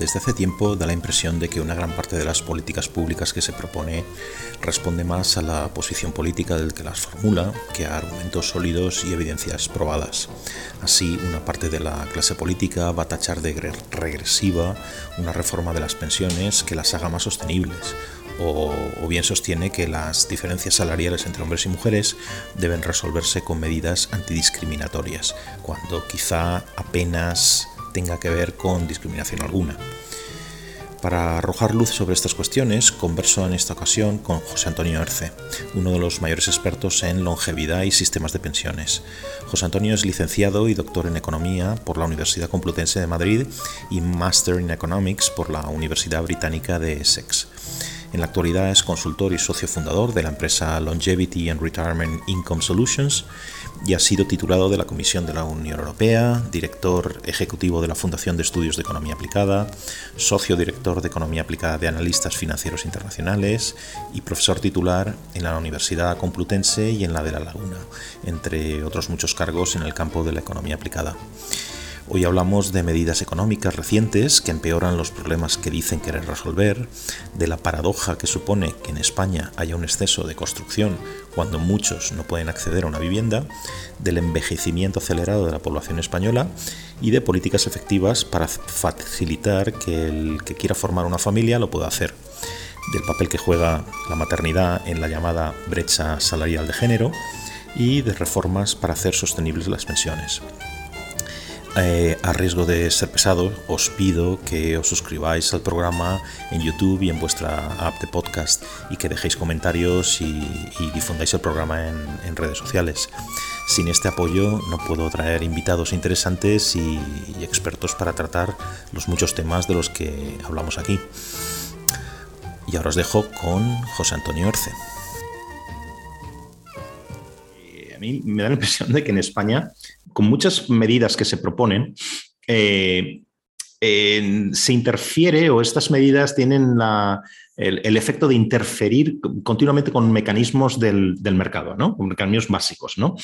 Desde hace tiempo da la impresión de que una gran parte de las políticas públicas que se propone responde más a la posición política del que las formula que a argumentos sólidos y evidencias probadas. Así, una parte de la clase política va a tachar de regresiva una reforma de las pensiones que las haga más sostenibles, o, bien sostiene que las diferencias salariales entre hombres y mujeres deben resolverse con medidas antidiscriminatorias, cuando quizá apenas tenga que ver con discriminación alguna. Para arrojar luz sobre estas cuestiones, converso en esta ocasión con José Antonio Erce, uno de los mayores expertos en longevidad y sistemas de pensiones. José Antonio es licenciado y doctor en Economía por la Universidad Complutense de Madrid y Master in Economics por la Universidad Británica de Essex. En la actualidad es consultor y socio fundador de la empresa Longevity and Retirement Income Solutions y ha sido titulado de la Comisión de la Unión Europea, director ejecutivo de la Fundación de Estudios de Economía Aplicada, socio director de Economía Aplicada de Analistas Financieros Internacionales y profesor titular en la Universidad Complutense y en la de La Laguna, entre otros muchos cargos en el campo de la economía aplicada. Hoy hablamos de medidas económicas recientes que empeoran los problemas que dicen querer resolver, de la paradoja que supone que en España haya un exceso de construcción cuando muchos no pueden acceder a una vivienda, del envejecimiento acelerado de la población española y de políticas efectivas para facilitar que el que quiera formar una familia lo pueda hacer del papel que juega la maternidad en la llamada brecha salarial de género y de reformas para hacer sostenibles las pensiones. Eh, a riesgo de ser pesado, os pido que os suscribáis al programa en YouTube y en vuestra app de podcast y que dejéis comentarios y, difundáis el programa en, redes sociales. Sin este apoyo no puedo traer invitados interesantes y, y expertos para tratar los muchos temas de los que hablamos aquí. Y ahora os dejo con José Antonio Erce. A mí me da la impresión de que en España con muchas medidas que se proponen, eh, se interfiere o estas medidas tienen el, efecto de interferir continuamente con mecanismos del, mercado, ¿no? con mecanismos básicos. ¿no?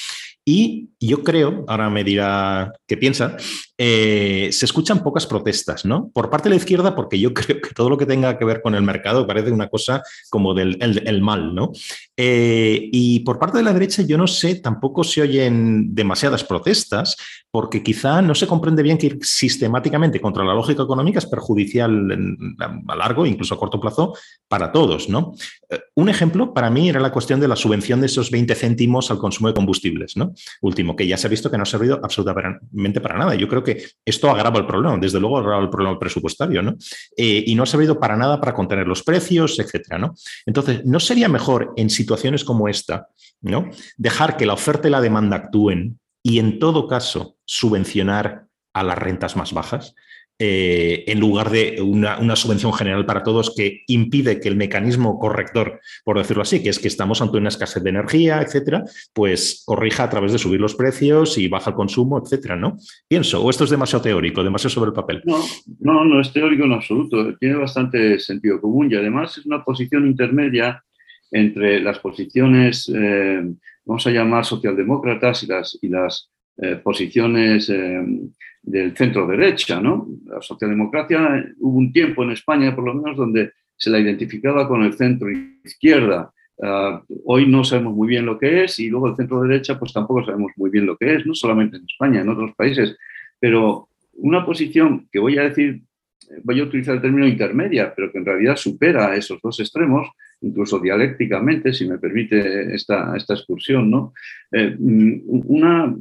Y yo creo, ahora me dirá qué piensa, eh, se escuchan pocas protestas, ¿no? Por parte de la izquierda, porque yo creo que todo lo que tenga que ver con el mercado parece una cosa como del el, mal, ¿no? Eh, y por parte de la derecha, yo no sé, tampoco se oyen demasiadas protestas, porque quizá no se comprende bien que ir sistemáticamente contra la lógica económica es perjudicial a largo, incluso a corto plazo, para todos, ¿no? Eh, un ejemplo para mí era la cuestión de la subvención de esos 20 céntimos al consumo de combustibles, ¿no? Último, que ya se ha visto que no ha servido absolutamente para nada. Yo creo que esto agrava el problema, desde luego agrava el problema presupuestario, ¿no? Eh, y no ha servido para nada para contener los precios, etcétera, ¿no? Entonces, ¿no sería mejor en situaciones como esta, ¿no? Dejar que la oferta y la demanda actúen y en todo caso subvencionar a las rentas más bajas? Eh, en lugar de una, subvención general para todos que impide que el mecanismo corrector, por decirlo así, que es que estamos ante una escasez de energía, etcétera, pues corrija a través de subir los precios y baja el consumo, etcétera, ¿no? Pienso, o esto es demasiado teórico, demasiado sobre el papel. No, no, no es teórico en absoluto, tiene bastante sentido común y además es una posición intermedia entre las posiciones, eh, vamos a llamar socialdemócratas y las, eh, posiciones del centro derecha, ¿no? La socialdemocracia, hubo un tiempo en España, por lo menos, donde se la identificaba con el centro izquierda. Ah, hoy no sabemos muy bien lo que es y luego el centro derecha, pues tampoco sabemos muy bien lo que es, no solamente en España, en otros países. Pero una posición que voy a decir, voy a utilizar el término intermedia, pero que en realidad supera esos dos extremos, incluso dialécticamente, si me permite esta, esta excursión, ¿no? Eh, mm, una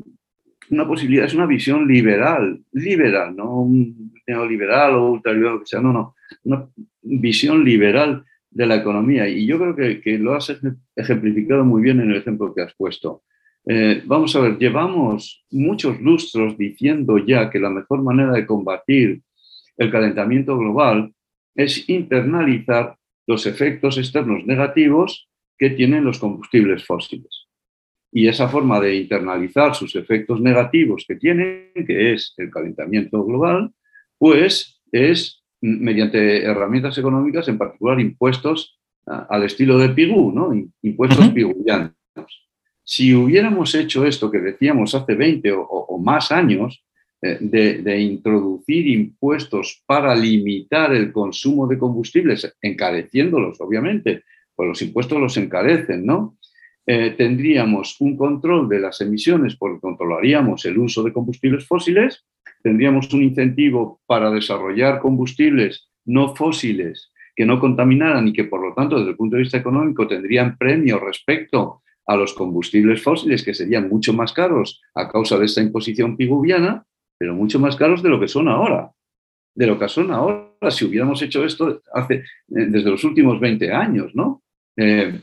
una posibilidad, es una visión liberal, liberal, no un neoliberal o ultraliberal, que sea, no, no, una visión liberal de la economía. Y yo creo que, que lo has ejemplificado muy bien en el ejemplo que has puesto. Eh, vamos a ver, llevamos muchos lustros diciendo ya que la mejor manera de combatir el calentamiento global es internalizar los efectos externos negativos que tienen los combustibles fósiles y esa forma de internalizar sus efectos negativos que tienen, que es el calentamiento global, pues es mediante herramientas económicas, en particular impuestos al estilo de Pigú, ¿no? impuestos uh Si hubiéramos hecho esto que decíamos hace 20 o, más años, eh, de, introducir impuestos para limitar el consumo de combustibles, encareciéndolos, obviamente, pues los impuestos los encarecen, ¿no? Eh, tendríamos un control de las emisiones porque controlaríamos el uso de combustibles fósiles, tendríamos un incentivo para desarrollar combustibles no fósiles que no contaminaran y que por lo tanto desde el punto de vista económico tendrían premio respecto a los combustibles fósiles que serían mucho más caros a causa de esta imposición piguviana, pero mucho más caros de lo que son ahora. De lo que son ahora, si hubiéramos hecho esto eh, desde los últimos 20 años, ¿no? Eh,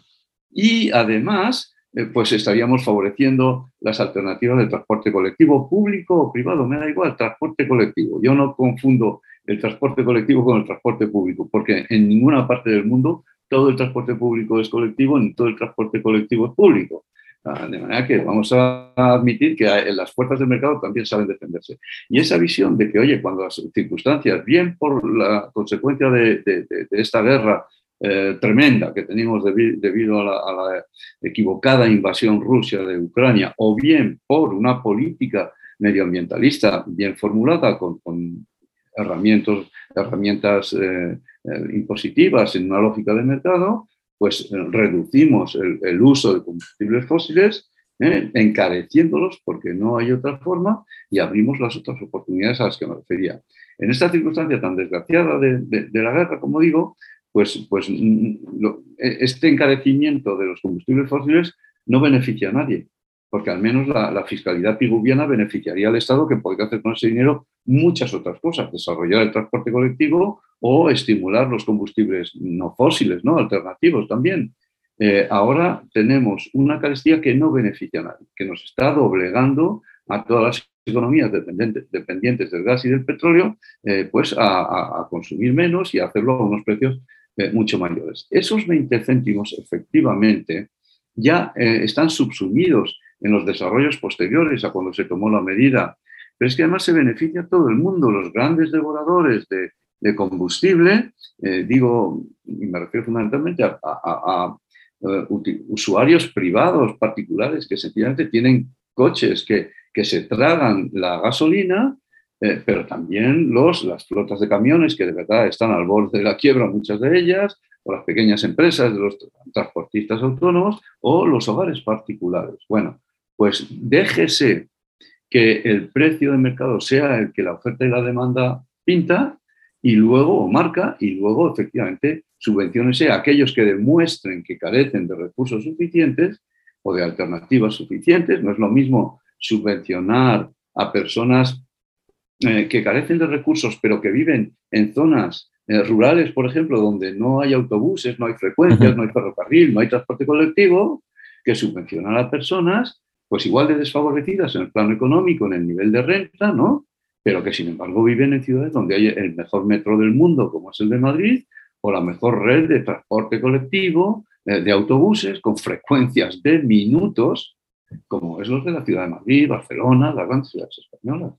y además, eh, pues estaríamos favoreciendo las alternativas de transporte colectivo, público o privado, me da igual, transporte colectivo. Yo no confundo el transporte colectivo con el transporte público, porque en ninguna parte del mundo todo el transporte público es colectivo, ni todo el transporte colectivo es público. Ah, de manera que vamos a admitir que las fuerzas del mercado también saben defenderse. Y esa visión de que, oye, cuando las circunstancias, bien por la consecuencia de, esta guerra eh, tremenda que tenemos debido a la, equivocada invasión rusa de Ucrania, o bien por una política medioambientalista bien formulada con, herramientas, herramientas eh, eh, impositivas en una lógica de mercado, pues eh, reducimos el, uso de combustibles fósiles, eh, encareciéndolos porque no hay otra forma y abrimos las otras oportunidades a las que me refería. En esta circunstancia tan desgraciada de, la guerra, como digo, pues, pues mm, e, este encarecimiento de los combustibles fósiles no beneficia a nadie porque al menos la, fiscalidad piguviana beneficiaría al Estado que podría hacer con ese dinero muchas otras cosas, desarrollar el transporte colectivo o estimular los combustibles no fósiles, ¿no? alternativos también. Eh, ahora tenemos una carestía que no beneficia a nadie, que nos está doblegando a todas las economías dependientes, dependientes del gas y del petróleo, eh, pues a, consumir menos y a hacerlo a unos precios eh, mucho mayores. Esos 20 céntimos, efectivamente, ya están subsumidos en los desarrollos posteriores a cuando se tomó la medida. Pero es que además se beneficia a todo el mundo, los grandes devoradores de, combustible, eh, digo, y me refiero fundamentalmente a, eh, usuarios privados, particulares, que sencillamente tienen coches que, que se tragan la gasolina, eh, pero también los, las flotas de camiones que de verdad están al borde de la quiebra, muchas de ellas, o las pequeñas empresas de los transportistas autónomos, o los hogares particulares. Bueno, pues déjese que el precio de mercado sea el que la oferta y la demanda pinta y luego, o marca, y luego efectivamente subvenciones a aquellos que demuestren que carecen de recursos suficientes o de alternativas suficientes. No es lo mismo subvencionar a personas eh, que carecen de recursos, pero que viven en zonas eh, rurales, por ejemplo, donde no hay autobuses, no hay frecuencias, no hay ferrocarril, no hay transporte colectivo, que subvencionar a personas pues igual de desfavorecidas en el plano económico, en el nivel de renta, ¿no? Pero que sin embargo viven en ciudades donde hay el mejor metro del mundo, como es el de Madrid, o la mejor red de transporte colectivo, eh, de autobuses, con frecuencias de minutos, como es los de la ciudad de Madrid, Barcelona, las grandes ciudades españolas.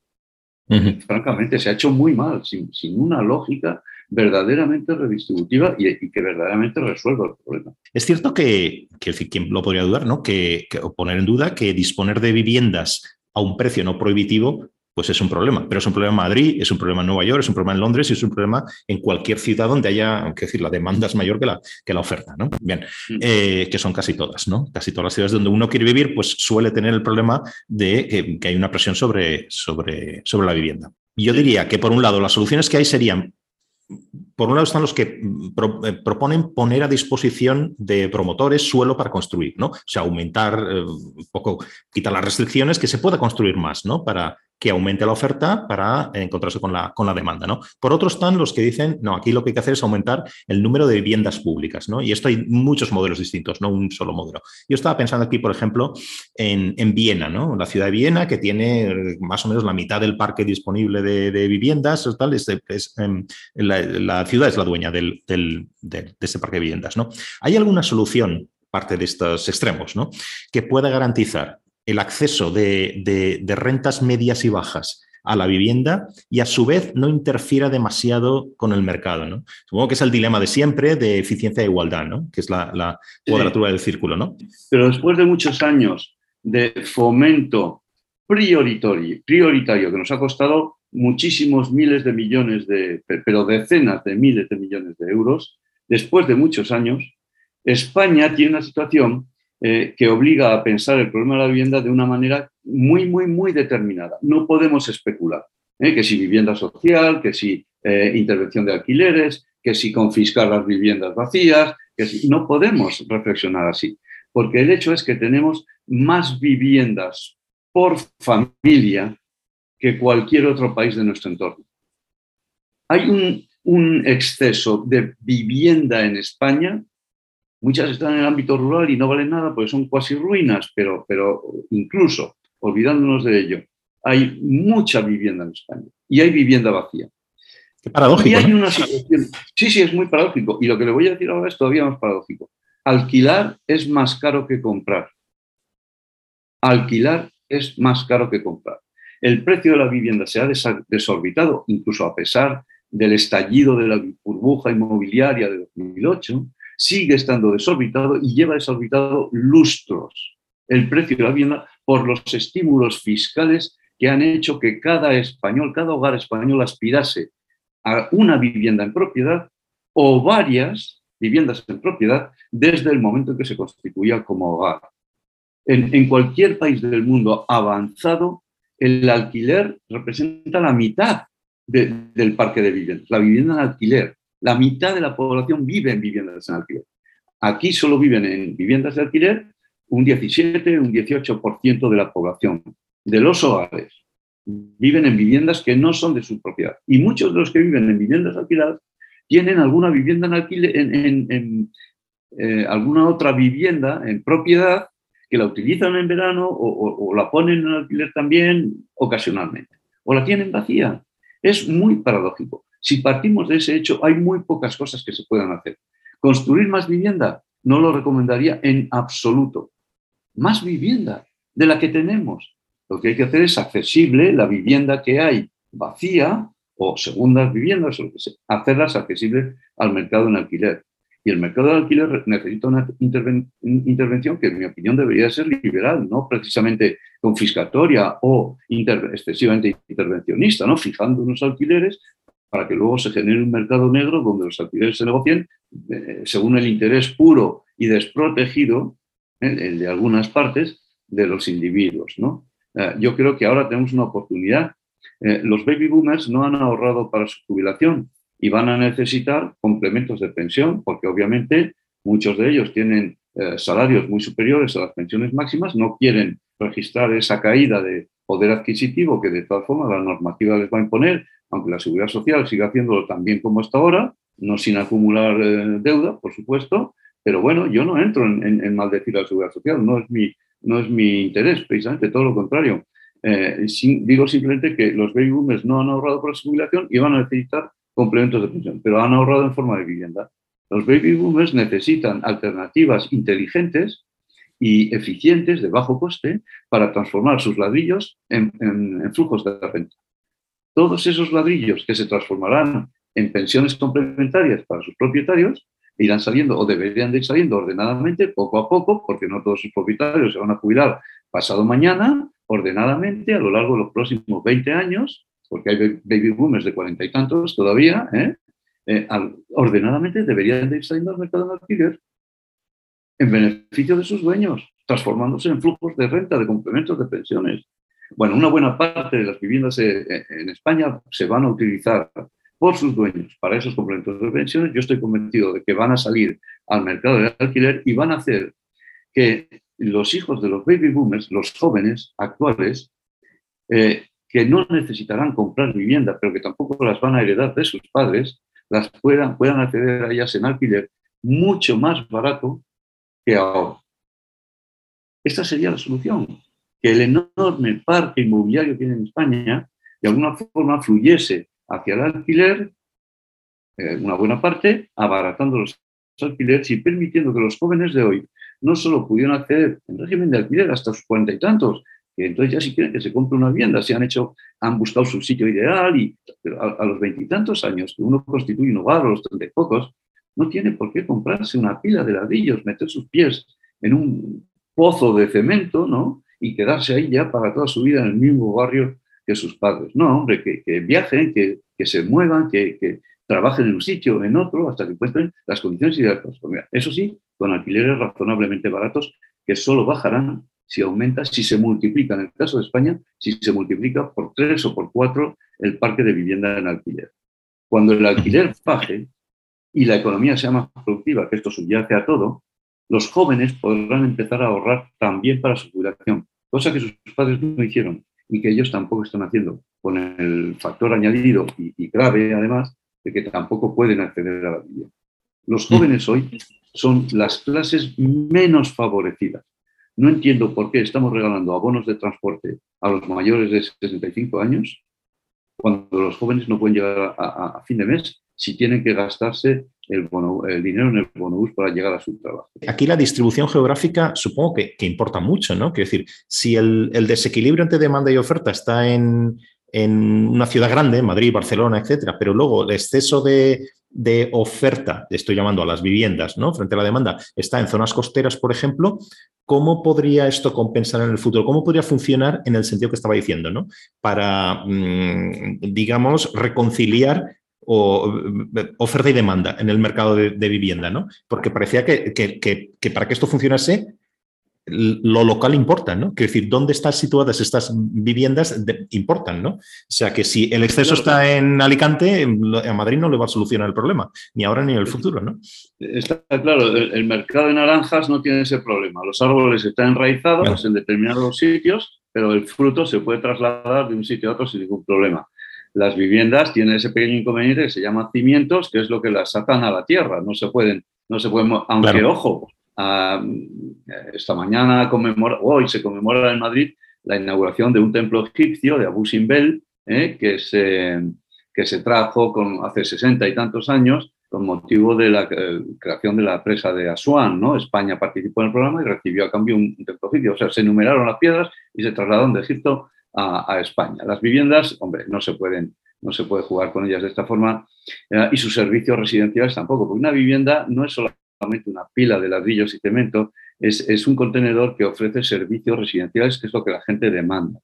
Francamente, se ha hecho muy mal, sin, sin una lógica verdaderamente redistributiva y, que verdaderamente resuelva el problema. Es cierto que, que quien lo podría dudar, ¿no? Que, que, poner en duda que disponer de viviendas a un precio no prohibitivo pues es un problema. Pero es un problema en Madrid, es un problema en Nueva York, es un problema en Londres y es un problema en cualquier ciudad donde haya, que decir, la demanda es mayor que la, que la oferta, ¿no? Bien, mm. eh, que son casi todas, ¿no? Casi todas las ciudades donde uno quiere vivir, pues suele tener el problema de que, que hay una presión sobre, sobre, sobre la vivienda. Yo diría que, por un lado, las soluciones que hay serían por un lado están los que eh, proponen poner a disposición de promotores suelo para construir, ¿no? O sea, aumentar eh, un poco, quitar las restricciones, que se pueda construir más, ¿no? Para, que aumente la oferta para encontrarse con la, con la demanda. ¿no? Por otro están los que dicen, no, aquí lo que hay que hacer es aumentar el número de viviendas públicas. ¿no? Y esto hay muchos modelos distintos, no un solo modelo. Yo estaba pensando aquí, por ejemplo, en, en Viena, ¿no? la ciudad de Viena, que tiene más o menos la mitad del parque disponible de, viviendas. Tal, es, em, la, ciudad es la dueña del, del, de, ese parque de viviendas. ¿no? ¿Hay alguna solución parte de estos extremos, ¿no? que pueda garantizar el acceso de, rentas medias y bajas a la vivienda y a su vez no interfiera demasiado con el mercado. ¿no? Supongo que es el dilema de siempre de eficiencia e igualdad, ¿no? que es la, cuadratura del círculo. ¿no? Pero después de muchos años de fomento prioritario, prioritario que nos ha costado muchísimos miles de millones de, pero decenas de miles de millones de euros, después de muchos años, España tiene una situación eh, que obliga a pensar el problema de la vivienda de una manera muy, muy, muy determinada. No podemos especular. ¿eh? Que si vivienda social, que si eh, intervención de alquileres, que si confiscar las viviendas vacías, que si... No podemos reflexionar así, porque el hecho es que tenemos más viviendas por familia que cualquier otro país de nuestro entorno. Hay un, un exceso de vivienda en España Muchas están en el ámbito rural y no valen nada porque son cuasi ruinas, pero, pero incluso olvidándonos de ello, hay mucha vivienda en España y hay vivienda vacía. Qué paradójico. Y hay una situación. Sí, sí, es muy paradójico. Y lo que le voy a decir ahora es todavía más paradójico. Alquilar es más caro que comprar. Alquilar es más caro que comprar. El precio de la vivienda se ha desorbitado, incluso a pesar del estallido de la burbuja inmobiliaria de 2008, sigue estando desorbitado y lleva desorbitado lustros el precio de la vivienda por los estímulos fiscales que han hecho que cada español, cada hogar español aspirase a una vivienda en propiedad o varias viviendas en propiedad desde el momento en que se constituía como hogar. En, cualquier país del mundo avanzado, el alquiler representa la mitad del parque de viviendas, la vivienda en alquiler. La mitad de la población vive en viviendas en alquiler. Aquí solo viven en viviendas de alquiler un 17, un 18% de la población. De los hogares viven en viviendas que no son de su propiedad. Y muchos de los que viven en viviendas alquiladas tienen alguna vivienda en alquiler, en, eh, alguna otra vivienda en propiedad que la utilizan en verano o, o la ponen en alquiler también ocasionalmente. O la tienen vacía. Es muy paradójico. Si partimos de ese hecho, hay muy pocas cosas que se puedan hacer. Construir más vivienda no lo recomendaría en absoluto. Más vivienda de la que tenemos. Lo que hay que hacer es accesible la vivienda que hay vacía o segundas viviendas, o hacerlas accesibles al mercado en alquiler. Y el mercado de alquiler necesita una intervención que, en mi opinión, debería ser liberal, no precisamente confiscatoria o excesivamente intervencionista, ¿no? fijando unos alquileres para que luego se genere un mercado negro donde los alquileres se negocien eh, según el interés puro y desprotegido, eh, el de algunas partes, de los individuos. ¿no? Eh, yo creo que ahora tenemos una oportunidad. los baby boomers no han ahorrado para su jubilación y van a necesitar complementos de pensión, porque obviamente muchos de ellos tienen salarios muy superiores a las pensiones máximas, no quieren registrar esa caída de poder adquisitivo que de todas formas la normativa les va a imponer aunque la seguridad social siga haciéndolo tan bien como hasta ahora, no sin acumular eh, deuda, por supuesto, pero bueno, yo no entro en, maldecir a la seguridad social, no es mi, no es mi interés, precisamente todo lo contrario. Eh, digo simplemente que los baby boomers no han ahorrado por la jubilación y van a necesitar complementos de pensión, pero han ahorrado en forma de vivienda. Los baby boomers necesitan alternativas inteligentes y eficientes de bajo coste para transformar sus ladrillos en, en flujos de renta todos esos ladrillos que se transformarán en pensiones complementarias para sus propietarios irán saliendo o deberían de ir saliendo ordenadamente, poco a poco, porque no todos sus propietarios se van a jubilar pasado mañana, ordenadamente a lo largo de los próximos 20 años, porque hay baby boomers de cuarenta y tantos todavía, ¿eh? Eh, ordenadamente deberían de ir saliendo al mercado de alquiler en beneficio de sus dueños, transformándose en flujos de renta, de complementos de pensiones. Bueno, una buena parte de las viviendas eh, eh, en España se van a utilizar por sus dueños para esos complementos de pensiones. Yo estoy convencido de que van a salir al mercado del alquiler y van a hacer que los hijos de los baby boomers, los jóvenes actuales, eh, que no necesitarán comprar vivienda, pero que tampoco las van a heredar de sus padres, las puedan, puedan acceder a ellas en alquiler mucho más barato que ahora. Esta sería la solución que el enorme parque inmobiliario que tiene en España de alguna forma fluyese hacia el alquiler, eh, una buena parte, abaratando los alquileres y permitiendo que los jóvenes de hoy no solo pudieran acceder en régimen de alquiler hasta sus cuarenta y tantos, que entonces ya si quieren que se compre una vivienda, se han hecho, han buscado su sitio ideal y a, los veintitantos años que uno constituye un hogar o los treinta y pocos, no tiene por qué comprarse una pila de ladrillos, meter sus pies en un pozo de cemento, ¿no? y quedarse ahí ya para toda su vida en el mismo barrio que sus padres. No, hombre, que, viajen, que, se muevan, que, trabajen en un sitio, en otro, hasta que encuentren las condiciones ideales. Eso sí, con alquileres razonablemente baratos que solo bajarán si aumenta, si se multiplica, en el caso de España, si se multiplica por tres o por cuatro el parque de vivienda en alquiler. Cuando el alquiler baje y la economía sea más productiva, que esto subyace a todo, los jóvenes podrán empezar a ahorrar también para su jubilación, cosa que sus padres no hicieron y que ellos tampoco están haciendo, con el factor añadido y, grave además de que tampoco pueden acceder a la vivienda. Los jóvenes hoy son las clases menos favorecidas. No entiendo por qué estamos regalando abonos de transporte a los mayores de 65 años cuando los jóvenes no pueden llegar a, fin de mes si tienen que gastarse el, dinero en el bonobús para llegar a su trabajo. Aquí la distribución geográfica supongo que, importa mucho, ¿no? Quiero decir, si el, desequilibrio entre demanda y oferta está en, en una ciudad grande, Madrid, Barcelona, etcétera, pero luego el exceso de, de oferta, estoy llamando a las viviendas, ¿no? Frente a la demanda, está en zonas costeras, por ejemplo, ¿cómo podría esto compensar en el futuro? ¿Cómo podría funcionar en el sentido que estaba diciendo, ¿no? Para, mm, digamos, reconciliar oferta y demanda en el mercado de, vivienda, ¿no? Porque parecía que, que, para que esto funcionase lo local importa, ¿no? Quiero decir, dónde están situadas estas viviendas importan, ¿no? O sea que si el exceso está en Alicante, a Madrid no le va a solucionar el problema, ni ahora ni en el futuro, ¿no? Está claro, el, mercado de naranjas no tiene ese problema. Los árboles están enraizados en determinados sitios, pero el fruto se puede trasladar de un sitio a otro sin ningún problema. Las viviendas tienen ese pequeño inconveniente que se llama cimientos, que es lo que las atan a la tierra. No se pueden, no se pueden, aunque ojo, esta mañana conmemora, hoy se conmemora en Madrid la inauguración de un templo egipcio de Abu Simbel, ¿eh? que, se, que se trajo con, hace sesenta y tantos años con motivo de la eh, creación de la presa de Asuán. ¿no? España participó en el programa y recibió a cambio un, templo egipcio. O sea, se enumeraron las piedras y se trasladaron de Egipto a, España. Las viviendas, hombre, no se pueden no se puede jugar con ellas de esta forma, eh, y sus servicios residenciales tampoco, porque una vivienda no es solamente una pila de ladrillos y cemento, es, un contenedor que ofrece servicios residenciales, que es lo que la gente demanda.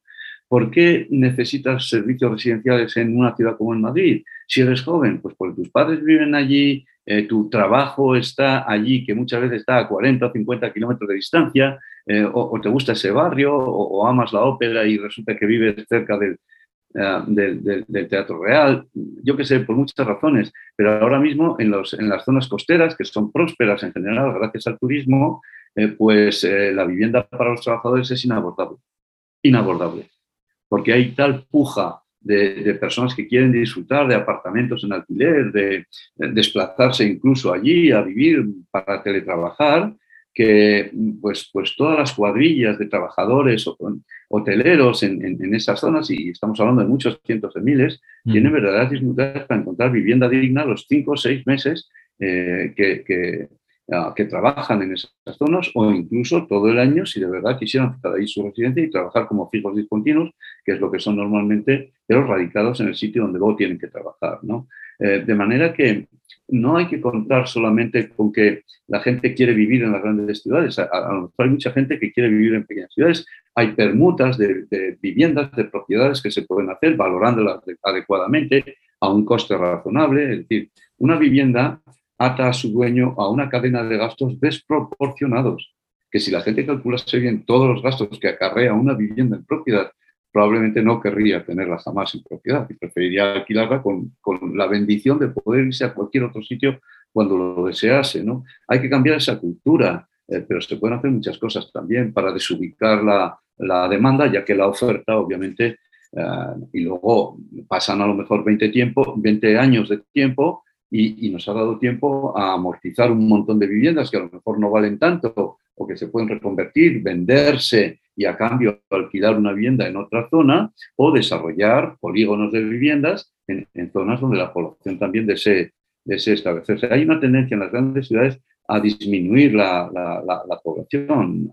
¿Por qué necesitas servicios residenciales en una ciudad como en Madrid? Si eres joven, pues porque tus padres viven allí, eh, tu trabajo está allí, que muchas veces está a 40 o 50 kilómetros de distancia, eh, o, te gusta ese barrio, o, amas la ópera y resulta que vives cerca del, eh, del, Teatro Real, yo que sé, por muchas razones, pero ahora mismo en, las zonas costeras, que son prósperas en general gracias al turismo, pues la vivienda para los trabajadores es inabordable, inabordable, porque hay tal puja de, personas que quieren disfrutar de apartamentos en alquiler, de desplazarse incluso allí a vivir para teletrabajar, que pues, pues todas las cuadrillas de trabajadores o hoteleros en, en, esas zonas, y estamos hablando de muchos cientos de miles, tienen verdaderas dificultades para encontrar vivienda digna los cinco o seis meses eh, que, que, que, trabajan en esas zonas o incluso todo el año si de verdad quisieran estar ahí su residencia y trabajar como fijos discontinuos, que es lo que son normalmente, pero radicados en el sitio donde luego tienen que trabajar. ¿no? Eh, de manera que no hay que contar solamente con que la gente quiere vivir en las grandes ciudades. Hay mucha gente que quiere vivir en pequeñas ciudades. Hay permutas de, viviendas, de propiedades que se pueden hacer valorándolas adecuadamente a un coste razonable. Es decir, una vivienda ata a su dueño a una cadena de gastos desproporcionados, que si la gente calculase bien todos los gastos que acarrea una vivienda en propiedad probablemente no querría tenerla jamás en propiedad y preferiría alquilarla con, con, la bendición de poder irse a cualquier otro sitio cuando lo desease. ¿no? Hay que cambiar esa cultura, eh, pero se pueden hacer muchas cosas también para desubicar la, la demanda, ya que la oferta, obviamente, eh, y luego pasan a lo mejor 20, tiempo, 20 años de tiempo y, nos ha dado tiempo a amortizar un montón de viviendas que a lo mejor no valen tanto o que se pueden reconvertir, venderse y a cambio alquilar una vivienda en otra zona o desarrollar polígonos de viviendas en, zonas donde la población también desee, desee, establecerse. Hay una tendencia en las grandes ciudades a disminuir la, la, población.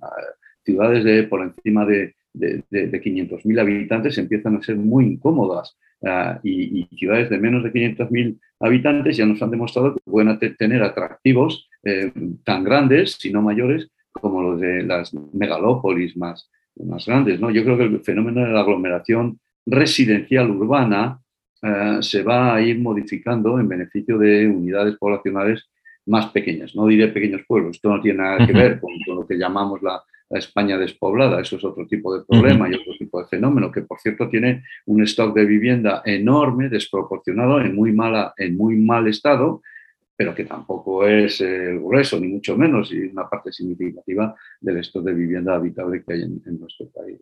Ciudades de, por encima de, de, de, 500.000 habitantes empiezan a ser muy incómodas ah, y, ciudades de menos de 500.000 habitantes ya nos han demostrado que pueden tener atractivos eh, tan grandes, si no mayores, como los de las megalópolis más, más grandes. ¿no? Yo creo que el fenómeno de la aglomeración residencial urbana eh, se va a ir modificando en beneficio de unidades poblacionales más pequeñas. No diré pequeños pueblos, esto no tiene nada que ver con, lo que llamamos la, España despoblada, eso es otro tipo de problema y otro tipo de fenómeno, que por cierto tiene un stock de vivienda enorme, desproporcionado, en muy, mala, en muy mal estado, pero que tampoco es el grueso, ni mucho menos, y una parte significativa del stock de vivienda habitable que hay en, nuestro país.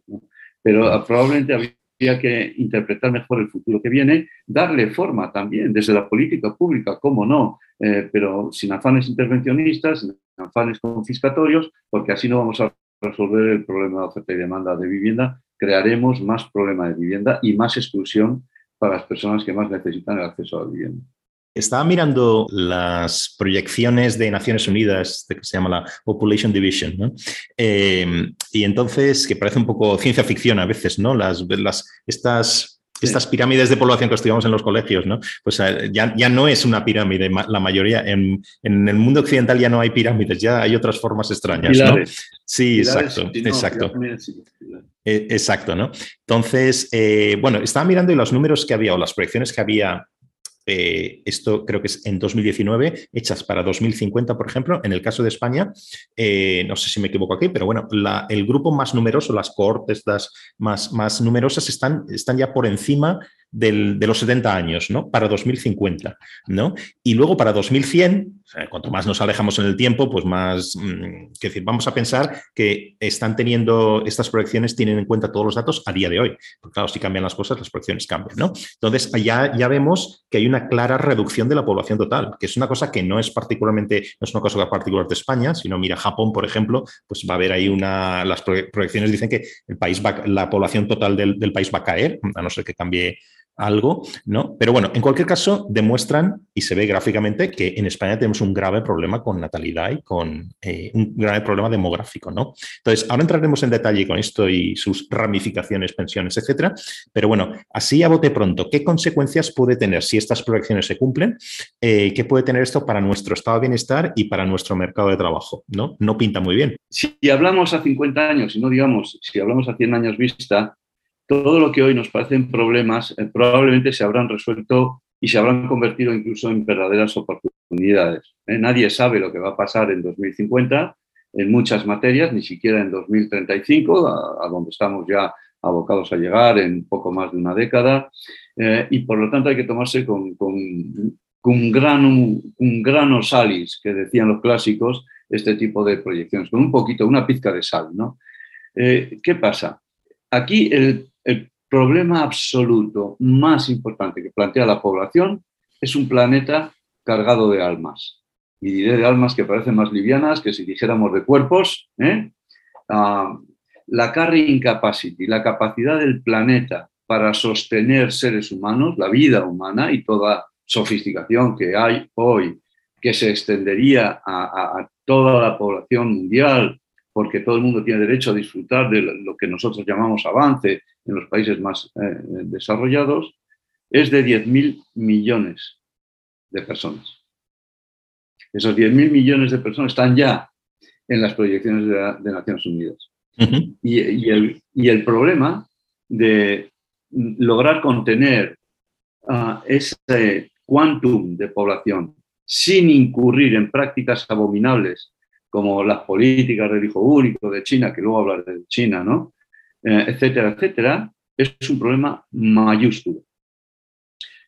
Pero ah, probablemente habría que interpretar mejor el futuro que viene, darle forma también desde la política pública, cómo no, eh, pero sin afanes intervencionistas, sin afanes confiscatorios, porque así no vamos a resolver el problema de oferta y demanda de vivienda, crearemos más problema de vivienda y más exclusión para las personas que más necesitan el acceso a la vivienda. Estaba mirando las proyecciones de Naciones Unidas, que se llama la Population Division, eh, y entonces, que parece un poco ciencia ficción a veces, ¿no? Las, las, estas, estas pirámides de población que estudiamos en los colegios, ¿no? Pues eh, ya, ya no es una pirámide, la mayoría, en, en, el mundo occidental ya no hay pirámides, ya hay otras formas extrañas, ¿no? Sí, exacto, exacto. Eh, exacto, ¿no? Entonces, bueno, estaba mirando y los números que había o las proyecciones que había eh, esto creo que es en 2019, hechas para 2050, por ejemplo. En el caso de España, eh, no sé si me equivoco aquí, pero bueno, el grupo más numeroso, las cohortes más, más numerosas están, están ya por encima de los 70 años, ¿no? Para 2050, ¿no? Y luego para 2100, cuanto más nos alejamos en el tiempo, pues más, mm, decir, vamos a pensar que están teniendo, estas proyecciones tienen en cuenta todos los datos a día de hoy. Porque claro, si cambian las cosas, las proyecciones cambian, ¿no? Entonces, ya, ya vemos que hay una clara reducción de la población total, que es una cosa que no es particularmente, no es una cosa particular de España, sino mira Japón, por ejemplo, pues va a haber ahí una, las proyecciones dicen que el país va, la población total del, del país va a caer, a no ser que cambie algo, ¿no? Pero bueno, en cualquier caso, demuestran y se ve gráficamente que en España tenemos un grave problema con natalidad y con eh, un grave problema demográfico, ¿no? Entonces, ahora entraremos en detalle con esto y sus ramificaciones, pensiones, etcétera. Pero bueno, así a bote pronto, ¿qué consecuencias puede tener si estas proyecciones se cumplen? Eh, ¿Qué puede tener esto para nuestro estado de bienestar y para nuestro mercado de trabajo? ¿No? No pinta muy bien. Si hablamos a 50 años, y no digamos, si hablamos a 100 años vista, todo lo que hoy nos parecen problemas eh, probablemente se habrán resuelto y se habrán convertido incluso en verdaderas oportunidades. ¿eh? Nadie sabe lo que va a pasar en 2050 en muchas materias, ni siquiera en 2035, a, donde estamos ya abocados a llegar en poco más de una década, eh, y por lo tanto hay que tomarse con, con, grano, un grano salis, que decían los clásicos, este tipo de proyecciones, con un poquito, una pizca de sal. ¿no? ¿Qué pasa? Aquí el el problema absoluto más importante que plantea la población es un planeta cargado de almas. Y diré de almas que parecen más livianas que si dijéramos de cuerpos. ¿eh? Ah, la carrying capacity, la capacidad del planeta para sostener seres humanos, la vida humana y toda sofisticación que hay hoy, que se extendería a toda la población mundial porque todo el mundo tiene derecho a disfrutar de lo que nosotros llamamos avance en los países más eh, desarrollados, es de 10.000 millones de personas. Esos 10.000 millones de personas están ya en las proyecciones de, Naciones Unidas. y, el, y, el, problema de lograr contener uh, ese quantum de población sin incurrir en prácticas abominables como las políticas del hijo único de China, que luego hablar de China, ¿no? Eh, etcétera, etcétera, es un problema mayúsculo.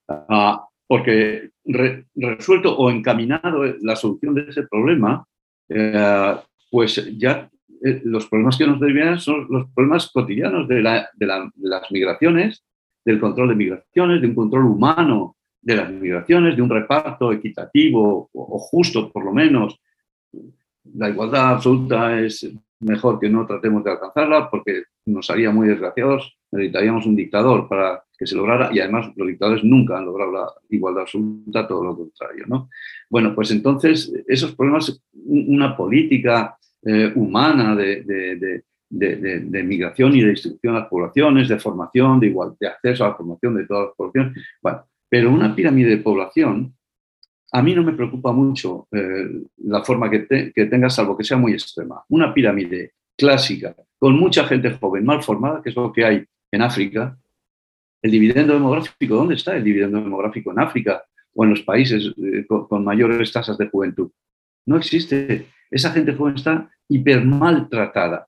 Ah, porque resuelto o encaminado la solución de ese problema, eh, pues ya eh, los problemas que nos derivan son los problemas cotidianos de, las migraciones, del control de migraciones, de un control humano de las migraciones, de un reparto equitativo o justo, por lo menos, la igualdad absoluta es mejor que no tratemos de alcanzarla porque nos haría muy desgraciados. Necesitaríamos un dictador para que se lograra y además los dictadores nunca han logrado la igualdad absoluta, todo lo contrario. ¿no? Bueno, pues entonces esos problemas, una política eh, humana de, de, de, migración y de distribución de las poblaciones, de formación, de, igual, de acceso a la formación de todas las poblaciones. Pero una pirámide de población a mí no me preocupa mucho eh, la forma que, tenga, salvo que sea muy extrema. Una pirámide clásica, con mucha gente joven, mal formada, que es lo que hay en África, el dividendo demográfico, ¿dónde está el dividendo demográfico en África o en los países eh, con, mayores tasas de juventud? No existe. Esa gente joven está hiper maltratada.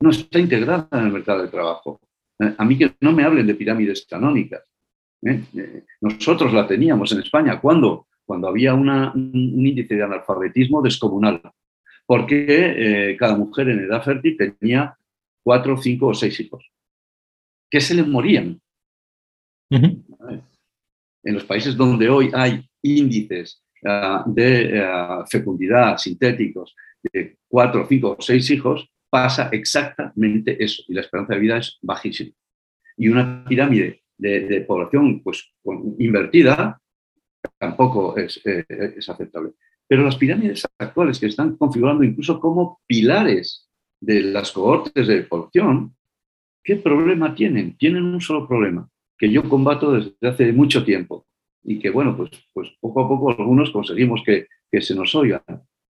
No está integrada en el mercado de trabajo. Eh, a mí que no me hablen de pirámides canónicas. ¿Eh? Nosotros la teníamos en España. ¿Cuándo? Cuando había un índice de analfabetismo descomunal. Porque cada mujer en edad fértil tenía cuatro, cinco o seis hijos que se les morían. En los países donde hoy hay índices ah, de ah, fecundidad sintéticos de cuatro, cinco o seis hijos, pasa exactamente eso y la esperanza de vida es bajísima. Y una pirámide de, población pues, invertida tampoco es, eh, es aceptable. Pero las pirámides actuales que están configurando incluso como pilares de las cohortes de población ¿Qué problema tienen? Tienen un solo problema, que yo combato desde hace mucho tiempo y que, bueno, pues, pues poco a poco algunos conseguimos que, que se nos oigan.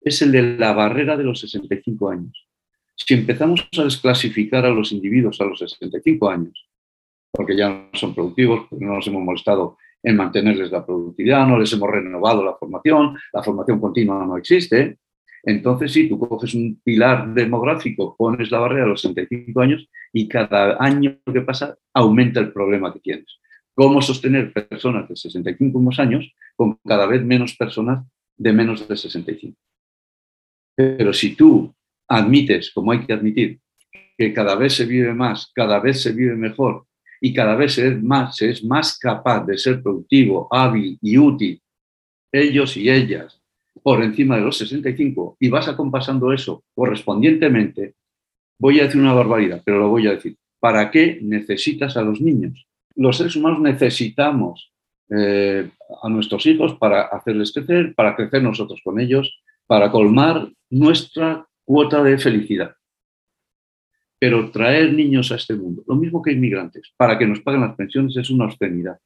Es el de la barrera de los 65 años. Si empezamos a desclasificar a los individuos a los 65 años, porque ya no son productivos, porque no nos hemos molestado en mantenerles la productividad, no les hemos renovado la formación, la formación continua no existe, entonces, si tú coges un pilar demográfico, pones la barrera a los 65 años y cada año que pasa aumenta el problema que tienes. ¿Cómo sostener personas de 65 años con cada vez menos personas de menos de 65? Pero si tú admites, como hay que admitir, que cada vez se vive más, cada vez se vive mejor y cada vez se es más, se es más capaz de ser productivo, hábil y útil, ellos y ellas, por encima de los 65 y vas acompasando eso correspondientemente, voy a decir una barbaridad, pero lo voy a decir. ¿Para qué necesitas a los niños? Los seres humanos necesitamos eh, a nuestros hijos para hacerles crecer, para crecer nosotros con ellos, para colmar nuestra cuota de felicidad. Pero traer niños a este mundo, lo mismo que inmigrantes, para que nos paguen las pensiones es una obscenidad.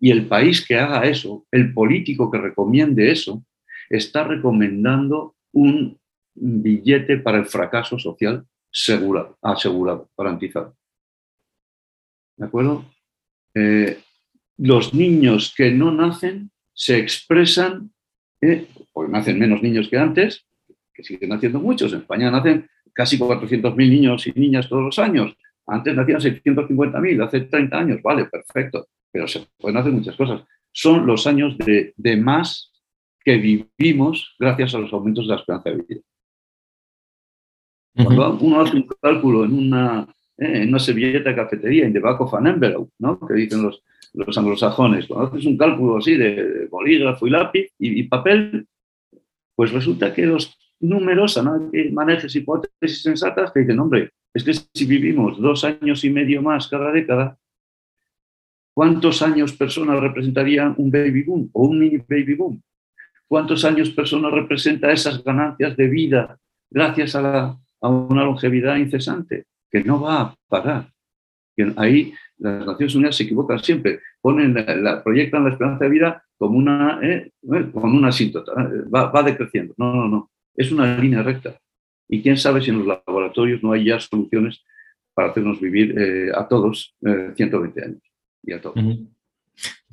Y el país que haga eso, el político que recomiende eso, está recomendando un billete para el fracaso social asegurado, garantizado. ¿De acuerdo? Eh, los niños que no nacen se expresan, eh, porque nacen menos niños que antes, que siguen naciendo muchos. En España nacen casi 400.000 niños y niñas todos los años. Antes nacían 650.000, hace 30 años, vale, perfecto, pero se pueden hacer muchas cosas. Son los años de, de más que vivimos gracias a los aumentos de la esperanza de vida. Cuando uno hace un cálculo en una, eh, en una servilleta de cafetería, en the back of an envelope, ¿no? que dicen los, los anglosajones, cuando haces un cálculo así de, bolígrafo y lápiz y, papel, pues resulta que los números, a no que manejes hipótesis sensatas, te dicen, hombre, es que si vivimos dos años y medio más cada década, ¿cuántos años personas representarían un baby boom o un mini baby boom? cuántos años personas representa esas ganancias de vida gracias a, una longevidad incesante, que no va a parar. Que ahí las Naciones Unidas se equivocan siempre, ponen la, proyectan la esperanza de vida como una, eh, eh, una asíntota, eh, va, decreciendo. No, no, no, es una línea recta. Y quién sabe si en los laboratorios no hay ya soluciones para hacernos vivir a todos 120 años y a todos.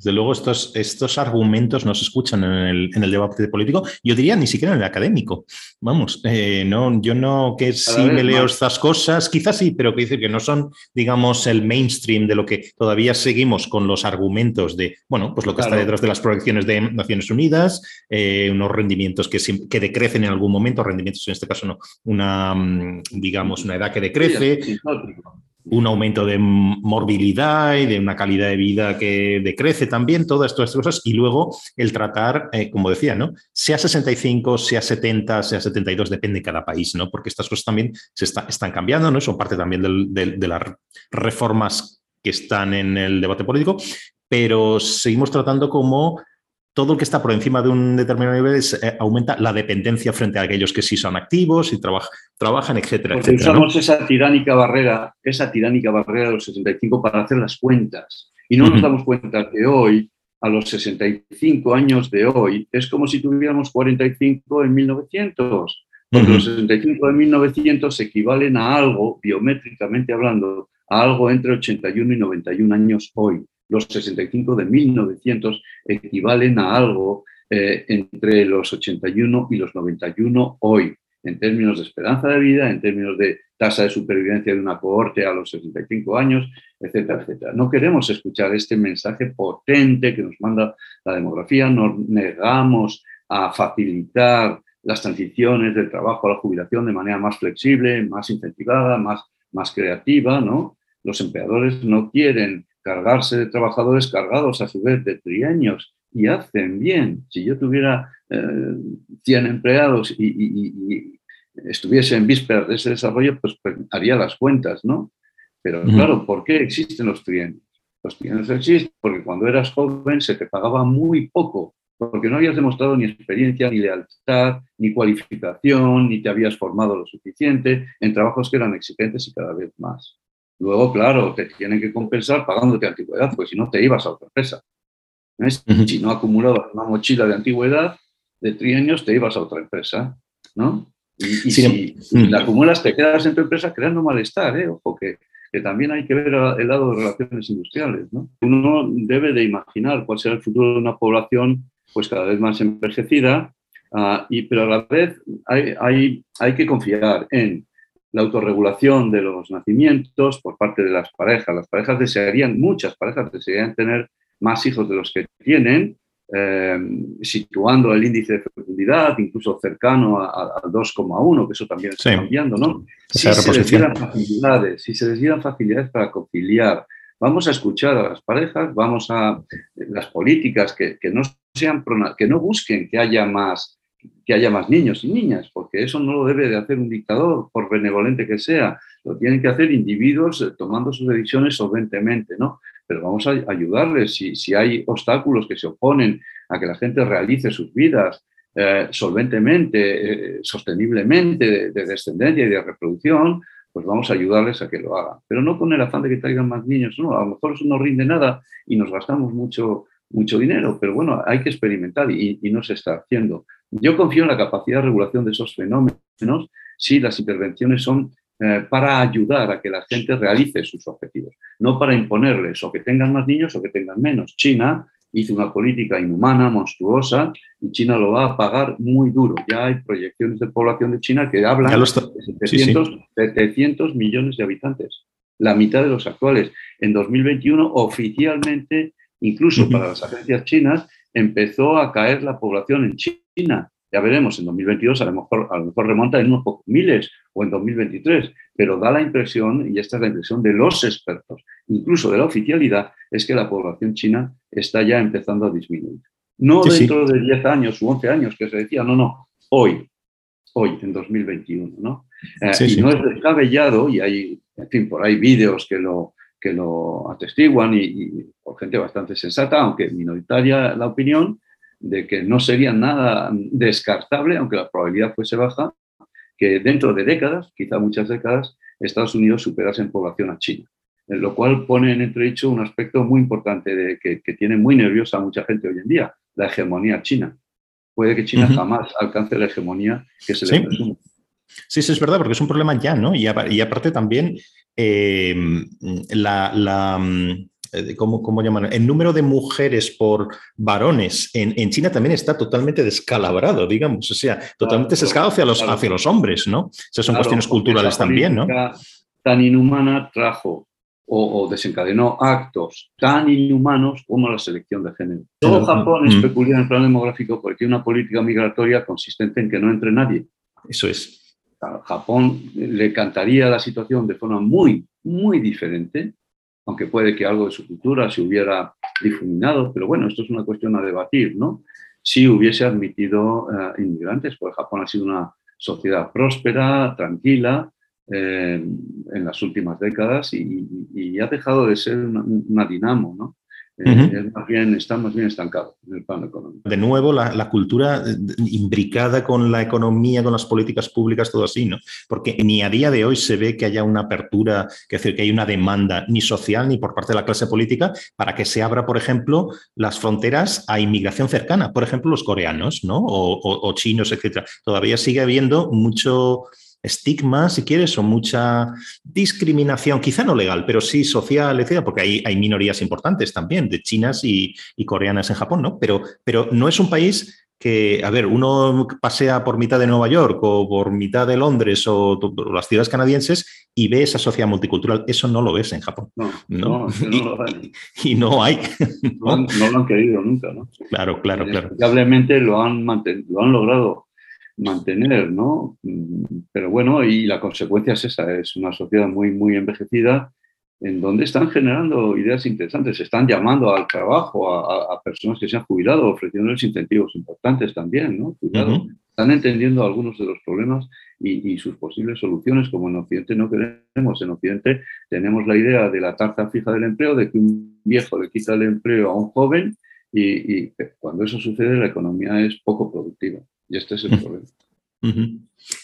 Desde luego, estos, estos argumentos no se escuchan en el, en el, debate político, yo diría ni siquiera en el académico. Vamos, eh, no, yo no que sí me leo estas cosas, quizás sí, pero que decir que no son, digamos, el mainstream de lo que todavía seguimos con los argumentos de, bueno, pues lo que está detrás de las proyecciones de Naciones Unidas, eh, unos rendimientos que, que decrecen en algún momento, rendimientos en este caso no, una, mm, digamos, una edad que decrece un aumento de morbilidad y de una calidad de vida que decrece también, todas estas cosas, y luego el tratar, eh, como decía, ¿no? Sea 65, sea 70, sea 72, depende de cada país, ¿no? Porque estas cosas también se están cambiando, ¿no? Son parte también de las reformas que están en el debate político, pero seguimos tratando como todo lo que está por encima de un determinado nivel eh, aumenta la dependencia frente a aquellos que sí son activos y trabajan, etcétera. Porque usamos esa tiránica barrera, esa tiránica barrera de los 65 para hacer las cuentas. Y no nos damos cuenta que hoy, a los 65 años de hoy, es como si tuviéramos 45 en 1900. Porque los 65 de 1900 equivalen a algo, biométricamente hablando, a algo entre 81 y 91 años hoy. Los 65 de 1900 equivalen a algo eh, entre los 81 y los 91 hoy, en términos de esperanza de vida, en términos de tasa de supervivencia de una cohorte a los 65 años, etcétera, etcétera. No queremos escuchar este mensaje potente que nos manda la demografía, nos negamos a facilitar las transiciones del trabajo a la jubilación de manera más flexible, más incentivada, más, más creativa, ¿no? Los empleadores no quieren cargarse de trabajadores cargados a su vez de trienios y hacen bien. Si yo tuviera 100 eh, empleados y, estuviese en vísperas de ese desarrollo, pues, pues haría las cuentas, ¿no? Pero claro, ¿por qué existen los trienios? Los trienios existen porque cuando eras joven se te pagaba muy poco, porque no habías demostrado ni experiencia, ni lealtad, ni cualificación, ni te habías formado lo suficiente en trabajos que eran exigentes y cada vez más. Luego, claro, te tienen que compensar pagándote antigüedad, porque si no te ibas a otra empresa. Si no acumulabas una mochila de antigüedad de trienios, te ibas a otra empresa, ¿no? Y, si la acumulas, te quedas en tu empresa creando malestar, ¿eh? Ojo, que, que también hay que ver el lado de relaciones industriales, ¿no? Uno debe de imaginar cuál será el futuro de una población pues cada vez más envejecida, uh, y, pero a la vez hay, hay, hay que confiar en la autorregulación de los nacimientos por parte de las parejas. Las parejas desearían, muchas parejas desearían tener más hijos de los que tienen, eh, situando el índice de fecundidad incluso cercano al 2,1, que eso también está cambiando, ¿no? Si se, les dieran facilidades, si se les dieran facilidades para conciliar, vamos a escuchar a las parejas, vamos a las políticas que, que no sean que no busquen que haya más que haya más niños y niñas, porque eso no lo debe de hacer un dictador, por benevolente que sea, lo tienen que hacer individuos eh, tomando sus decisiones solventemente, ¿no? Pero vamos a ayudarles si, si hay obstáculos que se oponen a que la gente realice sus vidas eh, solventemente, eh, sosteniblemente, de, de, descendencia y de reproducción, pues vamos a ayudarles a que lo hagan. Pero no con el afán de que traigan más niños, no, a lo mejor eso no rinde nada y nos gastamos mucho, mucho dinero, pero bueno, hay que experimentar y, y no se está haciendo. Yo confío en la capacidad de regulación de esos fenómenos si las intervenciones son eh, para ayudar a que la gente realice sus objetivos, no para imponerles o que tengan más niños o que tengan menos. China hizo una política inhumana, monstruosa, y China lo va a pagar muy duro. Ya hay proyecciones de población de China que hablan de 700, 700 millones de habitantes, la mitad de los actuales. En 2021, oficialmente, incluso para las agencias chinas, empezó a caer la población en China. Ya veremos, en 2022 a lo mejor, a lo mejor remonta en unos pocos miles o en 2023, pero da la impresión, y esta es la impresión de los expertos, incluso de la oficialidad, es que la población china está ya empezando a disminuir. No dentro de 10 años u 11 años que se decía, no, no, hoy, hoy, en 2021, ¿no? Eh, y no es descabellado, y hay, en fin, por ahí vídeos que lo, que lo atestiguan y, por gente bastante sensata, aunque minoritaria la opinión, de que no sería nada descartable, aunque la probabilidad fuese baja, que dentro de décadas, quizá muchas décadas, Estados Unidos superase en población a China. En lo cual pone en entredicho un aspecto muy importante de, que, tiene muy nerviosa a mucha gente hoy en día, la hegemonía china. Puede que China jamás alcance la hegemonía que se le presume. Sí, sí, es verdad, porque es un problema ya, ¿no? Y, aparte también eh, la, mm, eh, ¿cómo, llaman? El número de mujeres por varones en, China también está totalmente descalabrado, digamos, o sea, totalmente sesgado hacia los, hacia los hombres, ¿no? O sea, son cuestiones culturales también, ¿no? Tan inhumana trajo o, desencadenó actos tan inhumanos como la selección de género. Todo Japón es peculiar en el plan demográfico porque tiene una política migratoria consistente en que no entre nadie. Eso es. Japón le cantaría la situación de forma muy, muy diferente, aunque puede que algo de su cultura se hubiera difuminado, pero bueno, esto es una cuestión a debatir, ¿no? Si hubiese admitido uh, inmigrantes, porque Japón ha sido una sociedad próspera, tranquila, eh, en las últimas décadas y, y, ha dejado de ser una, una dinamo, ¿no? Eh, más bien, estamos bien estancados en el plano económico. De nuevo, la, cultura eh, imbricada con la economía, con las políticas públicas, todo así, ¿no? Porque ni a día de hoy se ve que haya una apertura, que decir, que hay una demanda ni social ni por parte de la clase política para que se abra, por ejemplo, las fronteras a inmigración cercana, por ejemplo, los coreanos, ¿no? O, o chinos, etcétera. Todavía sigue habiendo mucho estigma, si quieres, o mucha discriminación, quizá no legal, pero sí social, etcétera, porque hay, hay minorías importantes también, de chinas y, coreanas en Japón, ¿no? Pero, pero no es un país que, a ver, uno pasea por mitad de Nueva York o por mitad de Londres o, las ciudades canadienses y ve esa sociedad multicultural. Eso no lo ves en Japón. No, no, no. Y, no hay. ¿no? lo han querido nunca, ¿no? Claro, claro, claro. Lamentablemente lo han, lo han logrado mantener, ¿no? Pero bueno, y la consecuencia es esa, es una sociedad muy, muy envejecida en donde están generando ideas interesantes, están llamando al trabajo a, personas que se han jubilado, ofreciéndoles incentivos importantes también, ¿no? Cuidado. Están entendiendo algunos de los problemas y, sus posibles soluciones, como en Occidente no queremos. En Occidente tenemos la idea de la tarta fija del empleo, de que un viejo le quita el empleo a un joven y, y cuando eso sucede la economía es poco productiva. Y este es el problema.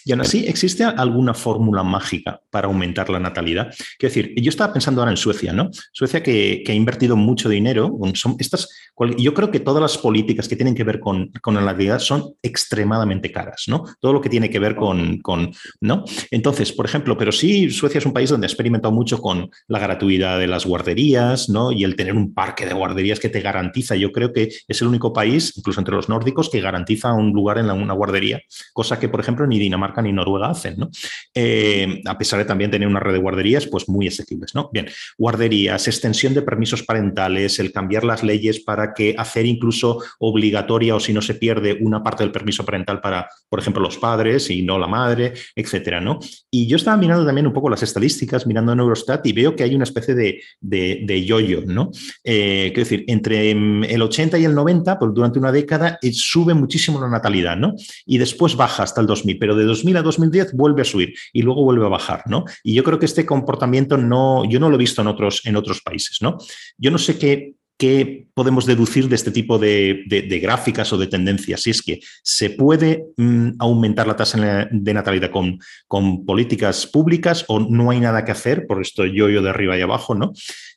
Y aún así, ¿existe alguna fórmula mágica para aumentar la natalidad? Quiero decir, yo estaba pensando ahora en Suecia, ¿no? Suecia que, ha invertido mucho dinero. Son estas, yo creo que todas las políticas que tienen que ver con, con, la natalidad son extremadamente caras, ¿no? Todo lo que tiene que ver con, con, ¿no? Entonces, por ejemplo, pero sí, Suecia es un país donde ha experimentado mucho con la gratuidad de las guarderías, ¿no? Y el tener un parque de guarderías que te garantiza, yo creo que es el único país, incluso entre los nórdicos, que garantiza un lugar en una guardería, cosa que, por ejemplo, ni Dinamarca ni Noruega hacen, ¿no? Eh, a pesar de también tener una red de guarderías, pues muy asequibles, ¿no? Bien, guarderías, extensión de permisos parentales, el cambiar las leyes para que hacer incluso obligatoria o si no se pierde una parte del permiso parental para, por ejemplo, los padres y no la madre, etcétera, ¿no? Y yo estaba mirando también un poco las estadísticas, mirando en Eurostat y veo que hay una especie de, de, yo-yo, ¿no? Eh, quiero decir, entre el 80 y el 90, pues durante una década, eh, sube muchísimo la natalidad, ¿no? Y después baja hasta el 2000, pero de 2000 a 2010 vuelve a subir y luego vuelve a bajar, ¿no? Y yo creo que este comportamiento no, yo no lo he visto en otros, en otros países, ¿no? Yo no sé qué, qué podemos deducir de este tipo de, gráficas o de tendencias, si es que se puede mm, aumentar la tasa de natalidad con, con, políticas públicas o no hay nada que hacer, por esto yo, yo de arriba y abajo, ¿no?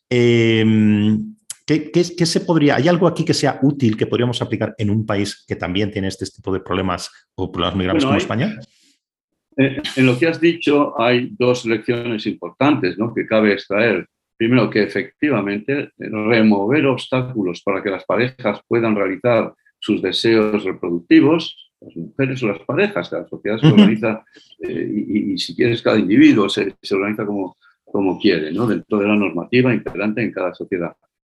Em, ¿Qué, se podría, ¿Hay algo aquí que sea útil que podríamos aplicar en un país que también tiene este tipo de problemas o problemas muy graves como España? Eh, en lo que has dicho hay dos lecciones importantes ¿no? que cabe extraer. Primero, que efectivamente remover obstáculos para que las parejas puedan realizar sus deseos reproductivos, las mujeres o las parejas, que la sociedad se organiza eh, y, si quieres cada individuo se, se organiza como, como quiere, ¿no? dentro de la normativa imperante en cada sociedad.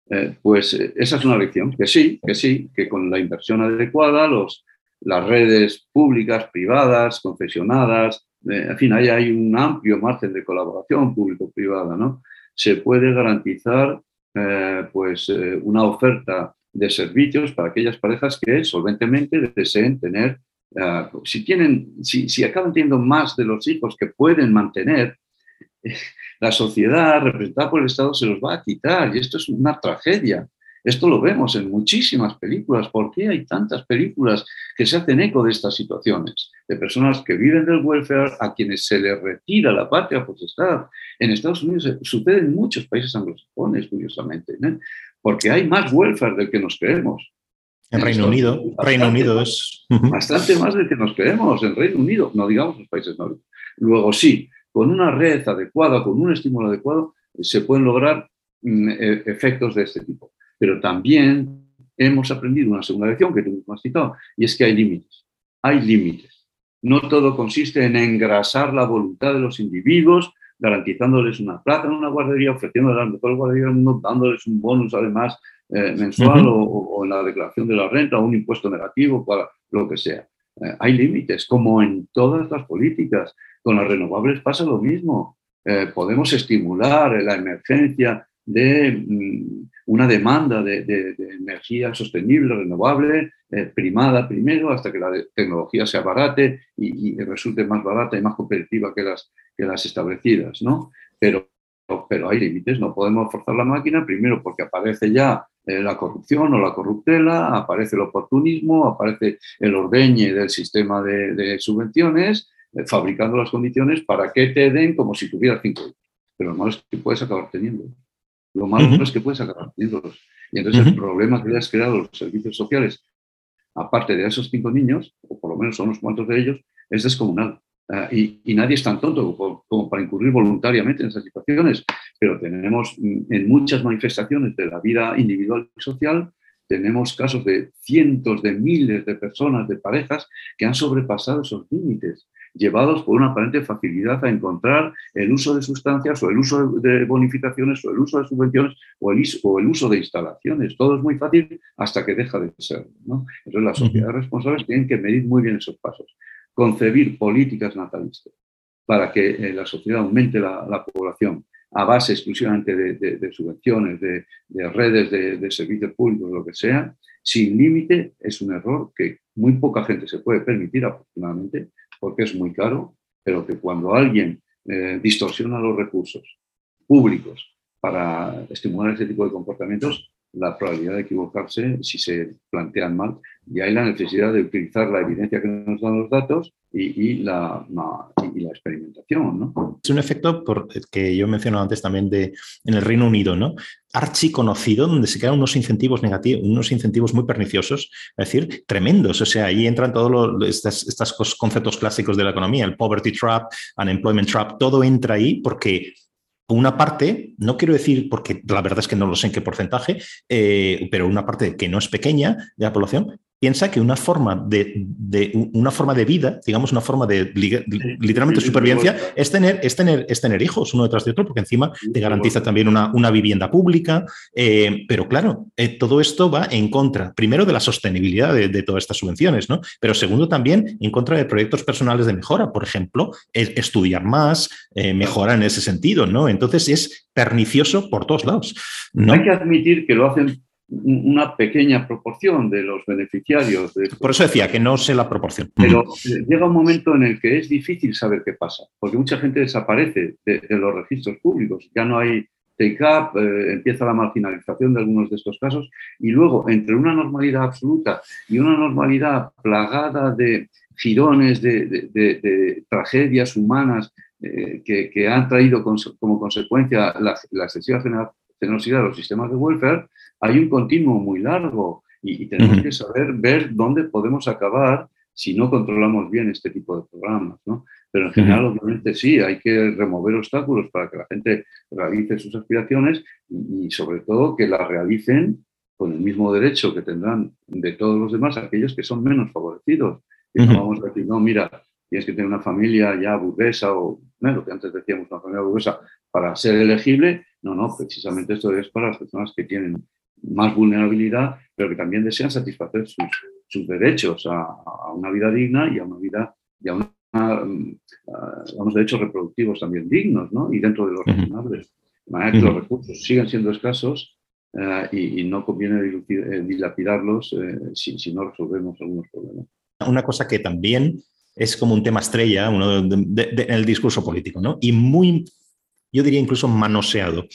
Eh, pues esa es una lección, que sí, que sí, que con la inversión adecuada los, las redes públicas, privadas, confesionadas, eh, en fin, ahí hay un amplio margen de colaboración público-privada, ¿no? Se puede garantizar eh, pues, eh, una oferta de servicios para aquellas parejas que solventemente deseen tener, si, tienen, si, si acaban teniendo más de los hijos que pueden mantener, la sociedad representada por el Estado se los va a quitar y esto es una tragedia. Esto lo vemos en muchísimas películas. ¿Por qué hay tantas películas que se hacen eco de estas situaciones? De personas que viven del welfare, a quienes se les retira la patria potestad. En Estados Unidos sucede en muchos países anglosajones, curiosamente, ¿eh? porque hay más welfare del que nos creemos. En Reino Unido, Reino Unido es... Bastante más del que nos creemos en Reino Unido, no digamos los países nórdicos. Luego sí, con una red adecuada, con un estímulo adecuado, se pueden lograr mm, e, efectos de este tipo. Pero también hemos aprendido una segunda lección que tú mismo has citado, y es que hay límites. Hay límites. No todo consiste en engrasar la voluntad de los individuos, garantizándoles una plaza en una guardería, ofreciéndoles la mejor guardería del mundo, dándoles un bonus además eh, mensual o, en la declaración de la renta o un impuesto negativo para lo que sea. Eh, hay límites, como en todas las políticas. Con las renovables pasa lo mismo. Eh, podemos estimular la emergencia de mm, una demanda de, energía sostenible, renovable, eh, primada primero, hasta que la tecnología sea barate y, resulte más barata y más competitiva que las, que las establecidas, ¿no? Pero, pero hay límites, no podemos forzar la máquina, primero porque aparece ya eh, la corrupción o la corruptela, aparece el oportunismo, aparece el ordeñe del sistema de, subvenciones, eh, fabricando las condiciones para que te den como si tuvieras cinco hijos. Pero lo malo es que puedes acabar teniendo. Lo malo es que puedes acabar teniéndolos. Y entonces el problema que le has creado los servicios sociales, aparte de esos cinco niños, o por lo menos son unos cuantos de ellos, es descomunal. Ah, y, nadie es tan tonto como, para incurrir voluntariamente en esas situaciones, pero tenemos mm, en muchas manifestaciones de la vida individual y social, tenemos casos de cientos de miles de personas, de parejas, que han sobrepasado esos límites, llevados por una aparente facilidad a encontrar el uso de sustancias o el uso de bonificaciones o el uso de subvenciones o el, o el uso de instalaciones. Todo es muy fácil hasta que deja de ser. Entonces las sociedades responsables tienen que medir muy bien esos pasos concebir políticas natalistas para que eh, la sociedad aumente la, población a base exclusivamente de, subvenciones, de, redes de, servicios públicos, lo que sea, sin límite, es un error que muy poca gente se puede permitir, afortunadamente, porque es muy caro, pero que cuando alguien eh, distorsiona los recursos públicos para estimular ese tipo de comportamientos, la probabilidad de equivocarse si se plantean mal. Y hay la necesidad de utilizar la evidencia que nos dan los datos y, la, y la, experimentación. ¿no? Es un efecto por, que yo mencioné antes también de, en el Reino Unido, ¿no? archiconocido, donde se crean unos incentivos negativos, unos incentivos muy perniciosos, es decir, tremendos. O sea, ahí entran todos estos conceptos clásicos de la economía, el poverty trap, unemployment trap, todo entra ahí porque una parte, no quiero decir, porque la verdad es que no lo sé en qué porcentaje, eh, pero una parte que no es pequeña de la población, piensa que una forma de, una forma de vida, digamos, una forma de literalmente supervivencia, es tener, es, tener, es tener hijos uno detrás de otro, porque encima te garantiza también una, una vivienda pública. Eh, pero claro, eh, todo esto va en contra, primero, de la sostenibilidad de, todas estas subvenciones, ¿no? Pero segundo, también en contra de proyectos personales de mejora. Por ejemplo, estudiar más, eh, mejora en ese sentido, ¿no? Entonces es pernicioso por todos lados. ¿no? Hay que admitir que lo hacen una pequeña proporción de los beneficiarios. Por eso decía que no sé la proporción. Pero eh, llega un momento en el que es difícil saber qué pasa, porque mucha gente desaparece de, los registros públicos. Ya no hay take-up, eh, empieza la marginalización de algunos de estos casos, y luego, entre una normalidad absoluta y una normalidad plagada de girones, de, tragedias humanas eh, que, han traído como consecuencia la, la excesiva generosidad de los sistemas de welfare, hay un continuo muy largo y, tenemos que saber ver dónde podemos acabar si no controlamos bien este tipo de programas. ¿no? Pero en general, obviamente, sí, hay que remover obstáculos para que la gente realice sus aspiraciones y, sobre todo que las realicen con el mismo derecho que tendrán de todos los demás aquellos que son menos favorecidos. Y no vamos a decir, no, mira, tienes que tener una familia ya burguesa o bueno, lo que antes decíamos, una familia burguesa para ser elegible. No, no, precisamente esto es para las personas que tienen más vulnerabilidad, pero que también desean satisfacer sus, sus derechos a, a, una vida digna y a una vida, y a, una, unos derechos reproductivos también dignos, ¿no? Y dentro de los razonables. De manera que los recursos siguen siendo escasos eh, y, no conviene eh, dilapidarlos eh, si, si, no resolvemos algunos problemas. Una cosa que también es como un tema estrella uno en el discurso político, ¿no? Y muy, yo diría incluso manoseado.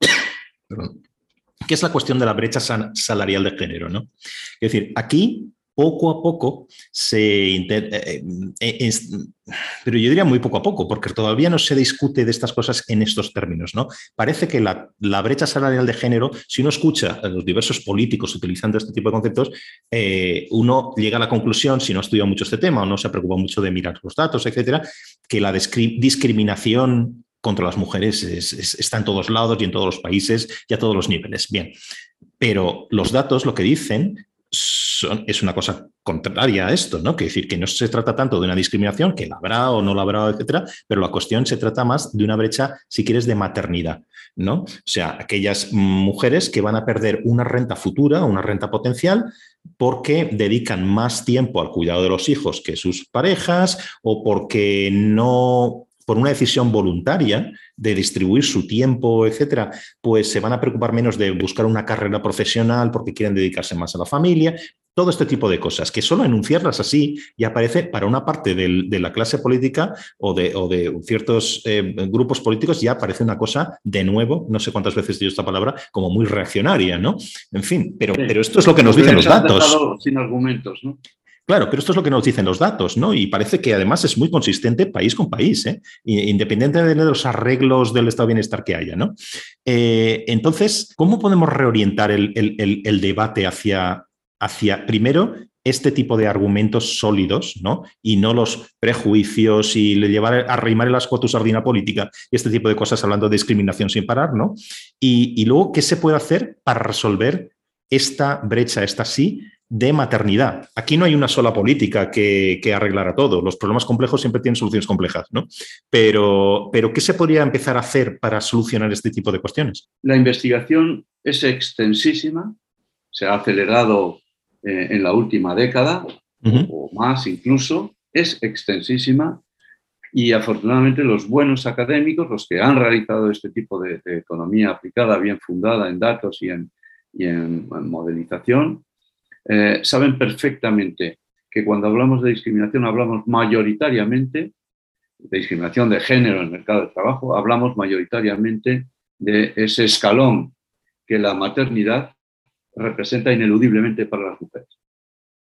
Perdón que es la cuestión de la brecha salarial de género. ¿no? Es decir, aquí poco a poco se... Eh, eh, pero yo diría muy poco a poco, porque todavía no se discute de estas cosas en estos términos. ¿no? Parece que la, brecha salarial de género, si uno escucha a los diversos políticos utilizando este tipo de conceptos, eh, uno llega a la conclusión, si no ha estudiado mucho este tema o no se ha mucho de mirar los datos, etcétera, que la discriminación contra las mujeres está en todos lados y en todos los países y a todos los niveles. Bien, pero los datos lo que dicen es una cosa contraria a esto, ¿no? Que decir que no se trata tanto de una discriminación, que la habrá o no la habrá, etcétera, pero la cuestión se trata más de una brecha, si quieres, de maternidad, ¿no? O sea, aquellas mujeres que van a perder una renta futura, una renta potencial, porque dedican más tiempo al cuidado de los hijos que sus parejas o porque no por una decisión voluntaria de distribuir su tiempo, etcétera, pues se van a preocupar menos de buscar una carrera profesional porque quieren dedicarse más a la familia. todo este tipo de cosas, que solo enunciarlas así ya parece para una parte de la clase política o de, de ciertos eh, grupos políticos ya parece una cosa, de nuevo, no sé cuántas veces digo esta palabra, como muy reaccionaria, ¿no? En fin, pero, pero esto es lo que nos dicen los datos. Sin argumentos, ¿no? Claro, pero esto es lo que nos dicen los datos, ¿no? Y parece que además es muy consistente país con país, ¿eh? independientemente de los arreglos del estado de bienestar que haya, ¿no? Eh, entonces, ¿cómo podemos reorientar el, debate hacia, hacia, primero, este tipo de argumentos sólidos, ¿no? Y no los prejuicios y le llevar a arrimar el asco a tu sardina política y este tipo de cosas hablando de discriminación sin parar, ¿no? Y luego, ¿qué se puede hacer para resolver esta brecha, esta sí, de maternidad. Aquí no hay una sola política que, que arreglara todo. Los problemas complejos siempre tienen soluciones complejas, ¿no? Pero, pero, ¿qué se podría empezar a hacer para solucionar este tipo de cuestiones? La investigación es extensísima, se ha acelerado eh, en la última década o más incluso, es extensísima y afortunadamente los buenos académicos, los que han realizado este tipo de, economía aplicada, bien fundada en datos y en, y en modelización, eh, saben perfectamente que cuando hablamos de discriminación hablamos mayoritariamente de discriminación de género en el mercado de trabajo, hablamos mayoritariamente de ese escalón que la maternidad representa ineludiblemente para las mujeres,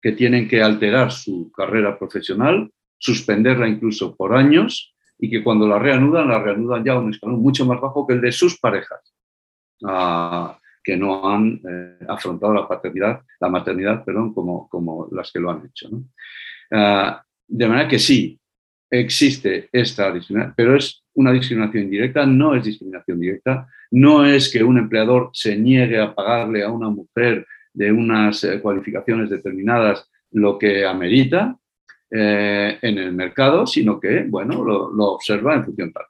que tienen que alterar su carrera profesional, suspenderla incluso por años y que cuando la reanudan, la reanudan ya a un escalón mucho más bajo que el de sus parejas. Ah, que no han eh, afrontado la paternidad, la maternidad, perdón, como, como las que lo han hecho. Ah, de manera que sí, existe esta discriminación, pero es una discriminación indirecta, no es discriminación directa, no es que un empleador se niegue a pagarle a una mujer de unas eh, cualificaciones determinadas lo que amerita eh, en el mercado, sino que, bueno, lo, lo observa en función tal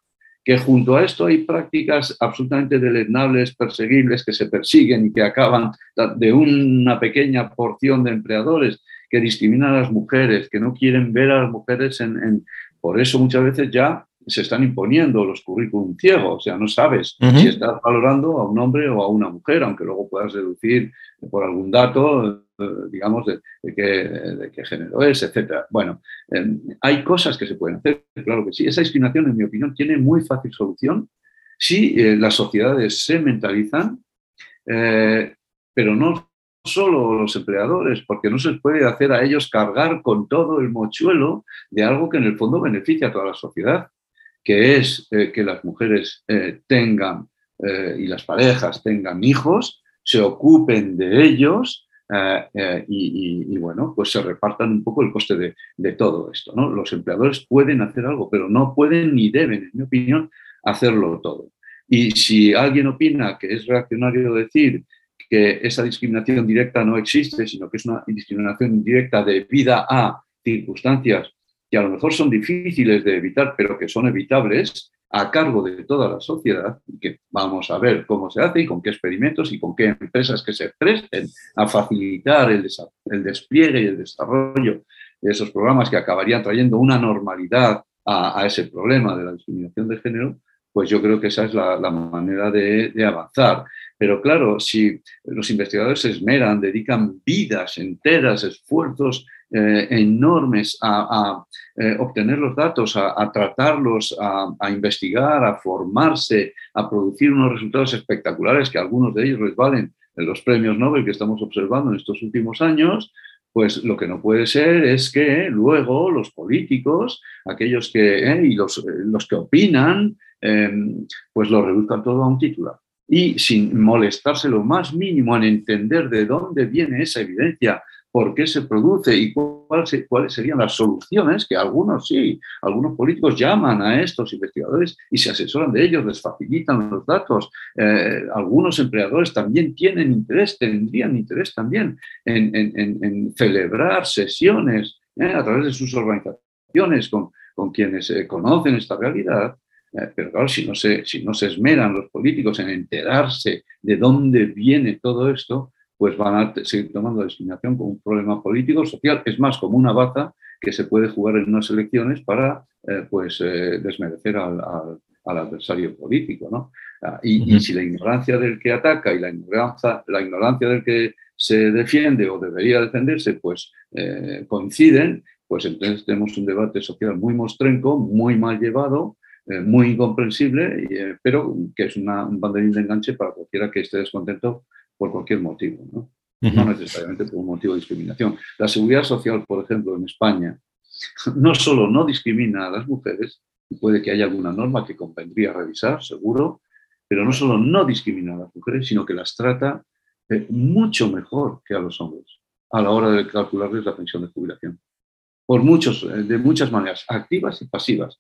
que junto a esto hay prácticas absolutamente deleznables, perseguibles, que se persiguen y que acaban de una pequeña porción de empleadores que discriminan a las mujeres, que no quieren ver a las mujeres en... por eso muchas veces ya se están imponiendo los currículum ciegos, o sea, no sabes si estás valorando a un hombre o a una mujer, aunque luego puedas deducir por algún dato digamos, de, qué, género es, etc. Bueno, em, hay cosas que se pueden hacer, claro que sí. Esa discriminación, en mi opinión, tiene muy fácil solución si eh, las sociedades se mentalizan, eh, pero no solo los empleadores, porque no se puede hacer a ellos cargar con todo el mochuelo de algo que en el fondo beneficia a toda la sociedad, que es eh, que las mujeres tengan y las parejas tengan hijos, se ocupen de ellos eh, eh, y, bueno, pues se repartan un poco el coste de, de, todo esto. ¿no? Los empleadores pueden hacer algo, pero no pueden ni deben, en mi opinión, hacerlo todo. Y si alguien opina que es reaccionario decir que esa discriminación directa no existe, sino que es una discriminación indirecta debida a circunstancias que a lo mejor son difíciles de evitar, pero que son evitables, a cargo de toda la sociedad y que vamos a ver cómo se hace y con qué experimentos y con qué empresas que se presten a facilitar el, despliegue y el desarrollo de esos programas que acabarían trayendo una normalidad a, ese problema de la discriminación de género, pues yo creo que esa es la, manera de, avanzar. Pero claro, si los investigadores se esmeran, dedican vidas enteras, esfuerzos eh, enormes a, eh, obtener los datos, a, tratarlos, a, investigar, a formarse, a producir unos resultados espectaculares que algunos de ellos les valen en los premios Nobel que estamos observando en estos últimos años, pues lo que no puede ser es que luego los políticos, aquellos que, eh, y los, los, que opinan, em, pues lo reduzcan todo a un titular. Y sin molestarse lo más mínimo en entender de dónde viene esa evidencia, por qué se produce y cuáles serían las soluciones, que algunos sí, algunos políticos llaman a estos investigadores y se asesoran de ellos, les facilitan los datos. Eh, algunos empleadores también tienen interés, tendrían interés también en, celebrar sesiones eh, a través de sus organizaciones con, quienes eh, conocen esta realidad. pero claro, si no, se, si no se esmeran los políticos en enterarse de dónde viene todo esto, pues van a seguir tomando la discriminación como un problema político, social, es más como una baza que se puede jugar en unas elecciones para eh, pues, eh, desmerecer al, adversario político. ¿no? Ah, y, si la ignorancia del que ataca y la ignorancia, la ignorancia del que se defiende o debería defenderse, pues eh, coinciden, pues entonces tenemos un debate social muy mostrenco, muy mal llevado, eh, muy incomprensible, pero que es una, un banderín de enganche para cualquiera que esté descontento por cualquier motivo, ¿no? no necesariamente por un motivo de discriminación. La seguridad social, por ejemplo, en España, no solo no discrimina a las mujeres, y puede que haya alguna norma que convendría revisar, seguro, pero no solo no discrimina a las mujeres, sino que las trata eh, mucho mejor que a los hombres a la hora de calcularles la pensión de jubilación. Por muchos, eh, de muchas maneras, activas y pasivas.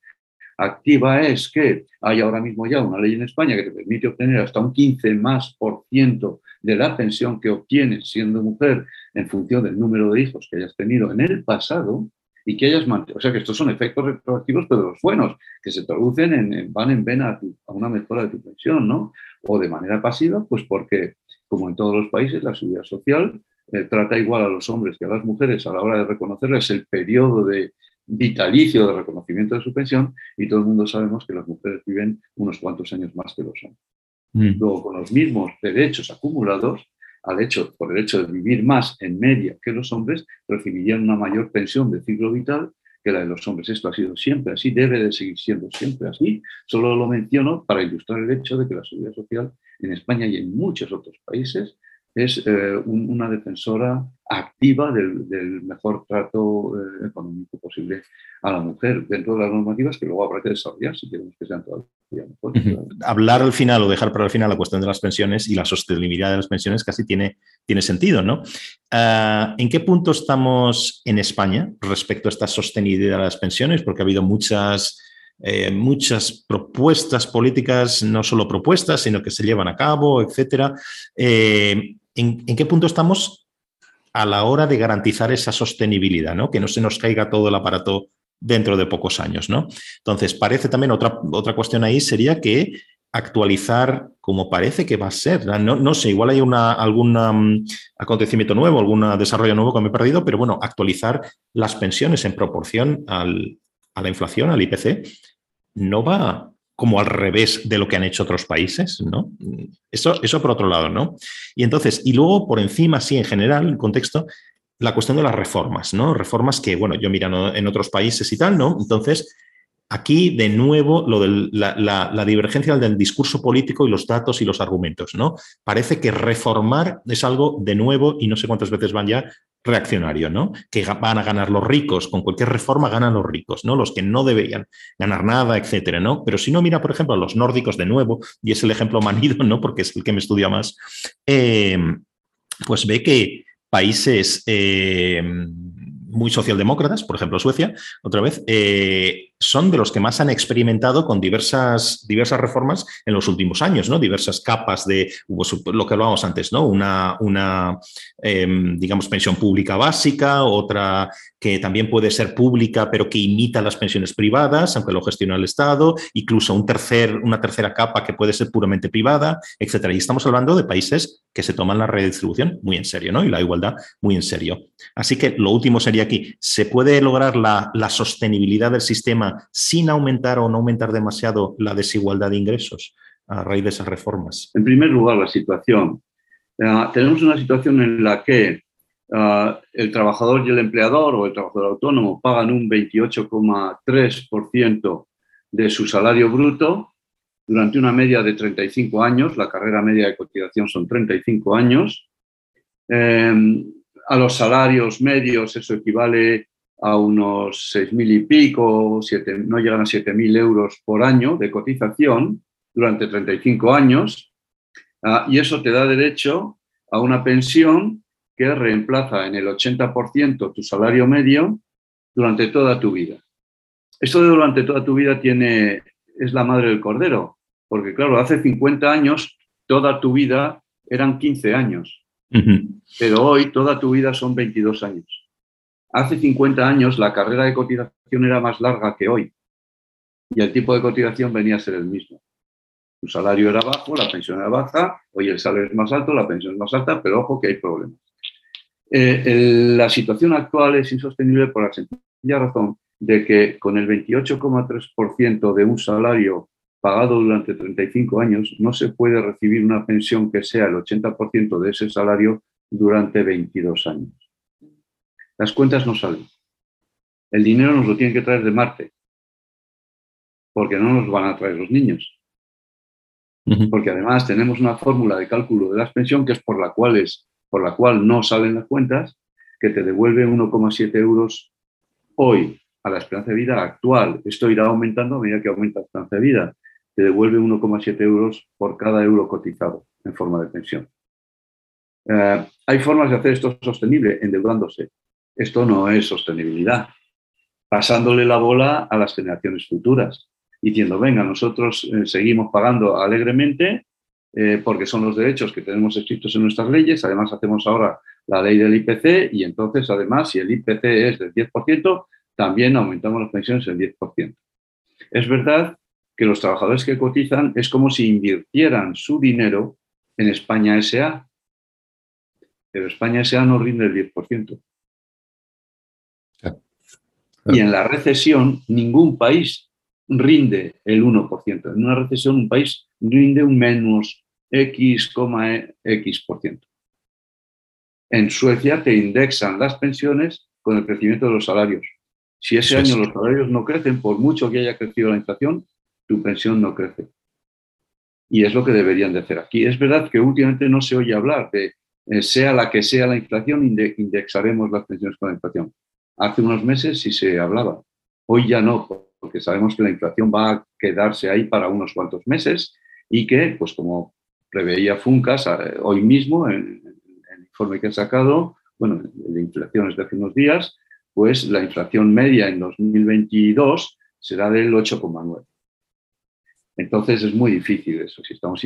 Activa es que hay ahora mismo ya una ley en España que te permite obtener hasta un 15 más por ciento de la pensión que obtienes siendo mujer en función del número de hijos que hayas tenido en el pasado y que hayas mantenido. O sea que estos son efectos retroactivos, pero los buenos, que se traducen en, van en vena a, una mejora de tu pensión, ¿no? O de manera pasiva, pues porque, como en todos los países, la seguridad social eh, trata igual a los hombres que a las mujeres a la hora de reconocerles el periodo de vitalicio de reconocimiento de su pensión y todo el mundo sabemos que las mujeres viven unos cuantos años más que los hombres. Mm. Luego, con los mismos derechos acumulados, al hecho, por el hecho de vivir más en media que los hombres, recibirían una mayor pensión de ciclo vital que la de los hombres. Esto ha sido siempre así, debe de seguir siendo siempre así. Solo lo menciono para ilustrar el hecho de que la seguridad social en España y en muchos otros países es eh, una defensora activa del, mejor trato eh, económico posible a la mujer dentro de las normativas que luego habrá que desarrollar si queremos que sean todavía mejor. Hablar al final o dejar para el final la cuestión de las pensiones y la sostenibilidad de las pensiones casi tiene, tiene sentido, ¿no? Ah, ¿En qué punto estamos en España respecto a esta sostenibilidad de las pensiones? Porque ha habido muchas... Eh, muchas propuestas políticas, no solo propuestas, sino que se llevan a cabo, etcétera. ¿en, qué punto estamos a la hora de garantizar esa sostenibilidad, ¿no? que no se nos caiga todo el aparato dentro de pocos años. ¿no? Entonces, parece también otra, otra cuestión ahí sería que actualizar como parece que va a ser. No, no sé, igual hay una, algún acontecimiento nuevo, algún desarrollo nuevo que me he perdido, pero bueno, actualizar las pensiones en proporción a la inflación, al IPC, no va como al revés de lo que han hecho otros países, ¿no? Eso, eso por otro lado, ¿no? Y entonces, y luego por encima, sí, en general, el contexto, la cuestión de las reformas, ¿no? Reformas que, bueno, yo mirando en otros países y tal, ¿no? Entonces, aquí de nuevo lo de la, la, divergencia del discurso político y los datos y los argumentos, ¿no? Parece que reformar es algo de nuevo y no sé cuántas veces van ya reaccionario, ¿no? Que van a ganar los ricos, con cualquier reforma ganan los ricos, ¿no? Los que no deberían ganar nada, etcétera, ¿no? Pero si no mira, por ejemplo, a los nórdicos de nuevo, y es el ejemplo manido, ¿no? Porque es el que me estudia más, eh, pues ve que países eh, muy socialdemócratas, por ejemplo Suecia, otra vez, eh, son de los que más han experimentado con diversas, diversas reformas en los últimos años, ¿no? Diversas capas de lo que hablábamos antes, ¿no? Una, una em, digamos, pensión pública básica, otra que también puede ser pública, pero que imita las pensiones privadas, aunque lo gestiona el Estado, incluso un tercer, una tercera capa que puede ser puramente privada, etcétera. Y estamos hablando de países que se toman la redistribución muy en serio, ¿no? Y la igualdad muy en serio. Así que lo último sería aquí, ¿se puede lograr la, la sostenibilidad del sistema sin aumentar o no aumentar demasiado la desigualdad de ingresos a raíz de esas reformas? En primer lugar, la situación. Eh, tenemos una situación en la que eh, el trabajador y el empleador o el trabajador autónomo pagan un 28,3% de su salario bruto durante una media de 35 años, la carrera media de cotización son 35 años. Eh, a los salarios medios eso equivale a unos 6.000 y pico, siete, no llegan a 7.000 euros por año de cotización durante 35 años, ah, y eso te da derecho a una pensión que reemplaza en el 80% tu salario medio durante toda tu vida. Esto de durante toda tu vida tiene, es la madre del cordero, porque claro, hace 50 años toda tu vida eran 15 años, pero hoy toda tu vida son 22 años. Hace 50 años la carrera de cotización era más larga que hoy y el tipo de cotización venía a ser el mismo. Tu salario era bajo, la pensión era baja, hoy el salario es más alto, la pensión es más alta, pero ojo que hay problemas. Eh, la situación actual es insostenible por la sencilla razón de que con el 28,3% de un salario pagado durante 35 años, no se puede recibir una pensión que sea el 80% de ese salario durante 22 años. Las cuentas no salen. El dinero nos lo tienen que traer de Marte, porque no nos van a traer los niños. Porque además tenemos una fórmula de cálculo de la pensión que es por la cual, es, por la cual no salen las cuentas, que te devuelve 1,7 euros hoy a la esperanza de vida actual. Esto irá aumentando a medida que aumenta la esperanza de vida. Te devuelve 1,7 euros por cada euro cotizado en forma de pensión. Eh, hay formas de hacer esto sostenible endeudándose. Esto no es sostenibilidad. Pasándole la bola a las generaciones futuras diciendo, venga, nosotros eh, seguimos pagando alegremente eh, porque son los derechos que tenemos escritos en nuestras leyes, además hacemos ahora la ley del IPC y entonces además si el IPC es del 10%, también aumentamos las pensiones en 10%. Es verdad que los trabajadores que cotizan es como si invirtieran su dinero en España SA, pero España SA no rinde el 10%. Y en la recesión, ningún país rinde el 1%. En una recesión un país rinde un menos X, X%. En Suecia te indexan las pensiones con el crecimiento de los salarios. Si ese año los salarios no crecen, por mucho que haya crecido la inflación, tu pensión no crece. Y es lo que deberían de hacer aquí. Es verdad que últimamente no se oye hablar de, eh, sea la que sea la inflación, indexaremos las pensiones con la inflación. Hace unos meses sí se hablaba. Hoy ya no, porque sabemos que la inflación va a quedarse ahí para unos cuantos meses y que, pues como preveía Funcas eh, hoy mismo en, el informe que ha sacado, bueno, de inflaciones de hace unos días, pues la inflación media en 2022 será del 8,9. Entonces es muy difícil eso. Si estamos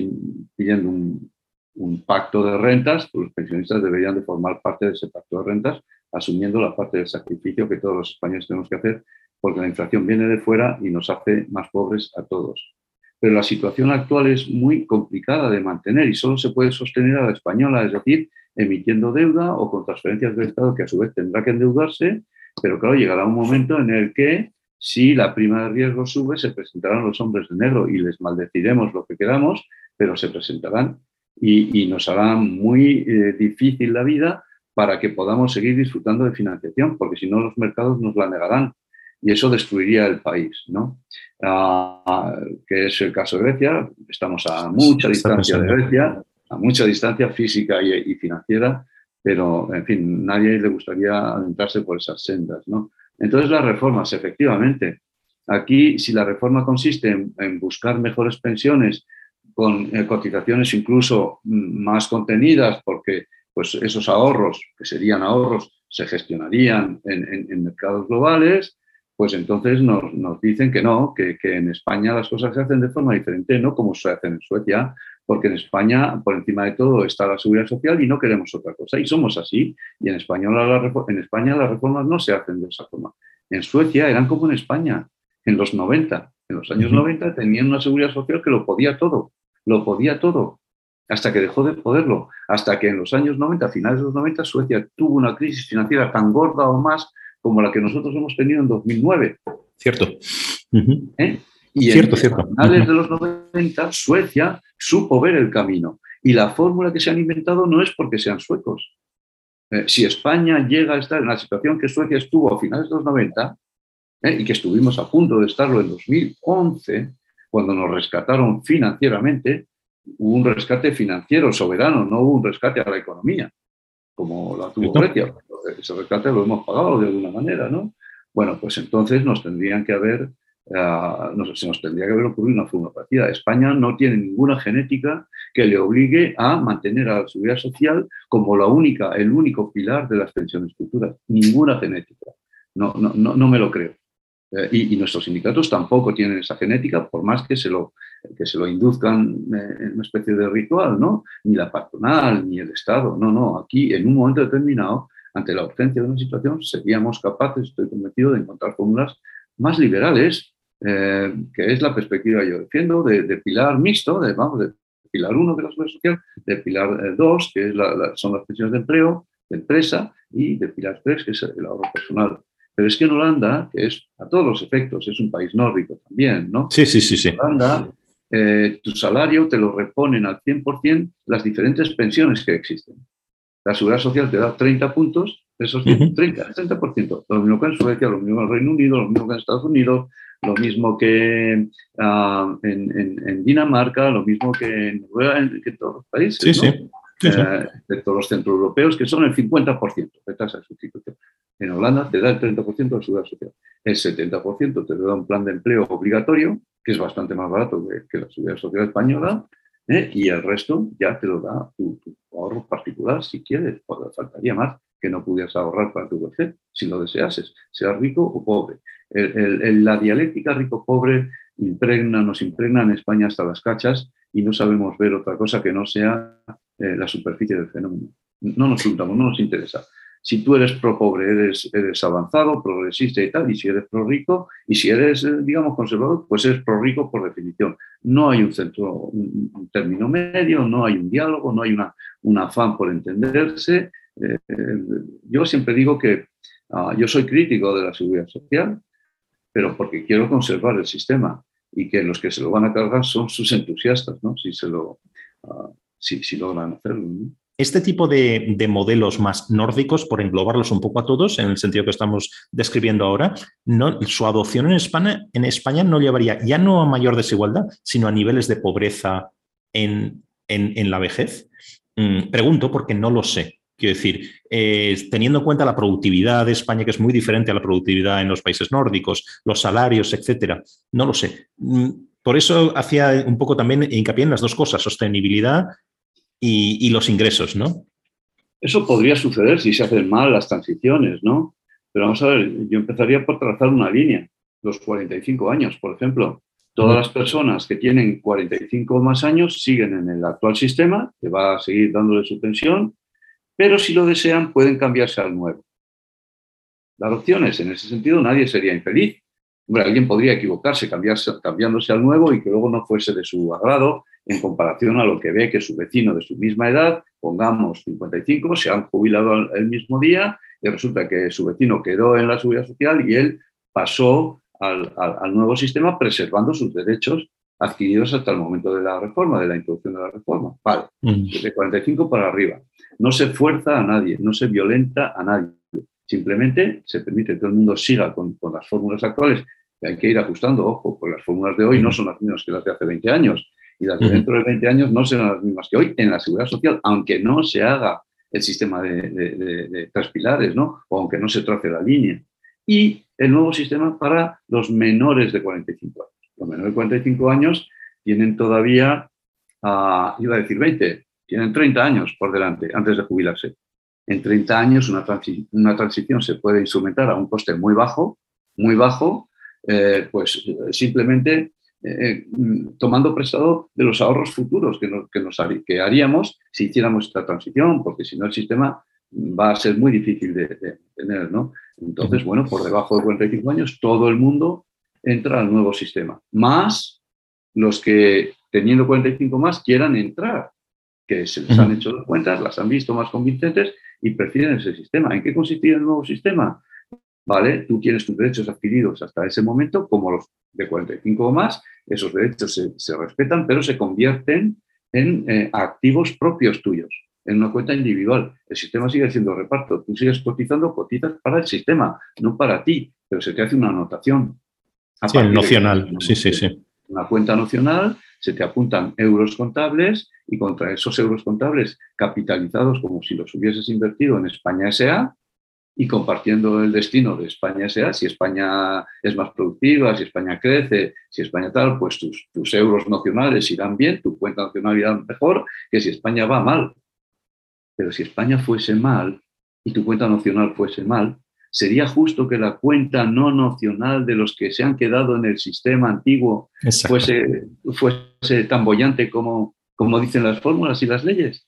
pidiendo un, pacto de rentas, pues los pensionistas deberían de formar parte de ese pacto de rentas, asumiendo la parte del sacrificio que todos los españoles tenemos que hacer porque la inflación viene de fuera y nos hace más pobres a todos. Pero la situación actual es muy complicada de mantener y solo se puede sostener a la española, es decir, emitiendo deuda o con transferencias del Estado que a su vez tendrá que endeudarse, pero claro, llegará un momento en el que si la prima de riesgo sube, se presentarán los hombres de negro y les maldeciremos lo que queramos, pero se presentarán y, nos hará muy eh, difícil la vida para que podamos seguir disfrutando de financiación, porque si no los mercados nos la negarán y eso destruiría el país, ¿no? Ah, que es el caso de Grecia, estamos a mucha distancia de Grecia, a mucha distancia física y, financiera, pero, en fin, nadie le gustaría adentrarse por esas sendas, ¿no? Entonces, las reformas, efectivamente, aquí, si la reforma consiste en, buscar mejores pensiones con eh, cotizaciones incluso mm, más contenidas, porque pues, esos ahorros, que serían ahorros, se gestionarían en mercados globales, pues entonces nos, dicen que no, que, en España las cosas se hacen de forma diferente, no como se hacen en Suecia, porque en España, por encima de todo, está la seguridad social y no queremos otra cosa. Y somos así. Y en, en España las reformas no se hacen de esa forma. En Suecia eran como en España, en los 90. En los años 90 tenían una seguridad social que lo podía todo, lo podía todo, hasta que dejó de poderlo. Hasta que en los años 90, finales de los 90, Suecia tuvo una crisis financiera tan gorda o más como la que nosotros hemos tenido en 2009. Cierto. ¿Eh? Y cierto, en finales de los 90, Suecia supo ver el camino. Y la fórmula que se han inventado no es porque sean suecos. Eh, si España llega a estar en la situación que Suecia estuvo a finales de los 90, ¿eh? y que estuvimos a punto de estarlo en 2011, cuando nos rescataron financieramente, hubo un rescate financiero soberano, no hubo un rescate a la economía, como la tuvo Grecia ese rescate lo hemos pagado de alguna manera, ¿no? Bueno, pues entonces nos tendrían que haber, uh, se nos tendría que haber ocurrido una forma parecida. España no tiene ninguna genética que le obligue a mantener a la seguridad social como la única, el único pilar de las pensiones futuras. Ninguna genética. No, no, no, no me lo creo. Eh, y, nuestros sindicatos tampoco tienen esa genética, por más que se lo, que se lo induzcan eh, en una especie de ritual, ¿no? Ni la patronal, ni el Estado. No, no. Aquí, en un momento determinado, ante la urgencia de una situación, seríamos capaces, estoy convencido, de encontrar fórmulas más liberales, eh, que es la perspectiva que yo defiendo, de, pilar mixto, de, vamos, de pilar 1 de la seguridad social, de pilar 2, que es son las pensiones de empleo, de empresa, y de pilar 3, que es el ahorro personal. Pero es que en Holanda, que es a todos los efectos, es un país nórdico también, ¿no? Sí, sí, sí. sí. Holanda eh, tu salario te lo reponen al 100% las diferentes pensiones que existen. La seguridad social te da 30 puntos, esos 30, 30%. Lo mismo que en Suecia, lo mismo en Reino Unido, lo mismo que en Estados Unidos, lo mismo que ah, en, Dinamarca, lo mismo que en que en todos los países. Sí, sí. Eh, de todos los centros europeos, que son el 50% de tasa de sustitución. En Holanda te da el 30% de la seguridad social. El 70% te da un plan de empleo obligatorio, que es bastante más barato que, la seguridad social española, ¿eh? y el resto ya te lo da tu, ahorro particular si quieres. Pues faltaría más que no pudieras ahorrar para tu VC, si lo deseases, sea rico o pobre. la dialéctica rico-pobre impregna, nos impregna en España hasta las cachas y no sabemos ver otra cosa que no sea eh, la superficie del fenómeno. No nos preguntamos, no nos interesa. Si tú eres pro pobre, eres, eres avanzado, progresista y tal, y si eres pro rico, y si eres, eh, digamos, conservador, pues eres pro rico por definición. No hay un centro, un, término medio, no hay un diálogo, no hay una, un afán por entenderse. Eh, yo siempre digo que ah, yo soy crítico de la seguridad social, pero porque quiero conservar el sistema y que los que se lo van a cargar son sus entusiastas, ¿no? Si se lo, ah, si, logran hacerlo. Este tipo de, modelos más nórdicos, por englobarlos un poco a todos, en el sentido que estamos describiendo ahora, su adopción en España, en España no llevaría ya no a mayor desigualdad, sino a niveles de pobreza en, en, la vejez. Mm, pregunto porque no lo sé. Quiero decir, eh, teniendo en cuenta la productividad de España, que es muy diferente a la productividad en los países nórdicos, los salarios, etcétera, no lo sé. Mm, por eso hacía un poco también hincapié en las dos cosas, sostenibilidad y, los ingresos, ¿no? Eso podría suceder si se hacen mal las transiciones, ¿no? Pero vamos a ver, yo empezaría por trazar una línea, los 45 años, por ejemplo. Todas las personas que tienen 45 o más años siguen en el actual sistema, que va a seguir dándole su pensión, pero si lo desean pueden cambiarse al nuevo. Dar opciones, en ese sentido nadie sería infeliz. Hombre, alguien podría equivocarse cambiarse, cambiándose al nuevo y que luego no fuese de su agrado en comparación a lo que ve que su vecino de su misma edad, pongamos 55, se han jubilado el mismo día y resulta que su vecino quedó en la seguridad social y él pasó al, nuevo sistema preservando sus derechos adquiridos hasta el momento de la reforma, de la introducción de la reforma. Vale, de 45 para arriba. No se fuerza a nadie, no se violenta a nadie. Simplemente se permite que todo el mundo siga con, con las fórmulas actuales, que hay que ir ajustando, ojo, pues las fórmulas de hoy no son las mismas que las de hace 20 años y las de dentro de 20 años no serán las mismas que hoy en la seguridad social, aunque no se haga el sistema de, tres pilares, ¿no? o aunque no se trace la línea. Y el nuevo sistema para los menores de 45 años. Los menores de 45 años tienen todavía, uh, iba a decir 20, tienen 30 años por delante antes de jubilarse. En 30 años una, una transición se puede instrumentar a un coste muy bajo, muy bajo, eh, pues simplemente eh, mm, tomando prestado de los ahorros futuros que, nos, que, nos, que haríamos si hiciéramos esta transición, porque si no el sistema va a ser muy difícil de, tener, ¿no? Entonces, bueno, por debajo de 45 años, todo el mundo entra al nuevo sistema, más los que teniendo 45 más quieran entrar, que se les han hecho las cuentas, las han visto más convincentes y prefieren ese sistema. ¿En qué consistía el nuevo sistema? ¿Vale? Tú tienes tus derechos adquiridos hasta ese momento, como los de 45 o más, esos derechos se, respetan, pero se convierten en eh, activos propios tuyos, en una cuenta individual. El sistema sigue siendo reparto, tú sigues cotizando, cotizas para el sistema, no para ti, pero se te hace una anotación. Sí, nocional, sí, sí, sí. Una cuenta nocional, se te apuntan euros contables y contra esos euros contables capitalizados como si los hubieses invertido en España SA, y compartiendo el destino de España sea, si España es más productiva, si España crece, si España tal, pues tus, tus euros nacionales irán bien, tu cuenta nacional irá mejor que si España va mal. Pero si España fuese mal y tu cuenta nacional fuese mal, sería justo que la cuenta no nacional de los que se han quedado en el sistema antiguo fuese, fuese tan bollante como, como dicen las fórmulas y las leyes.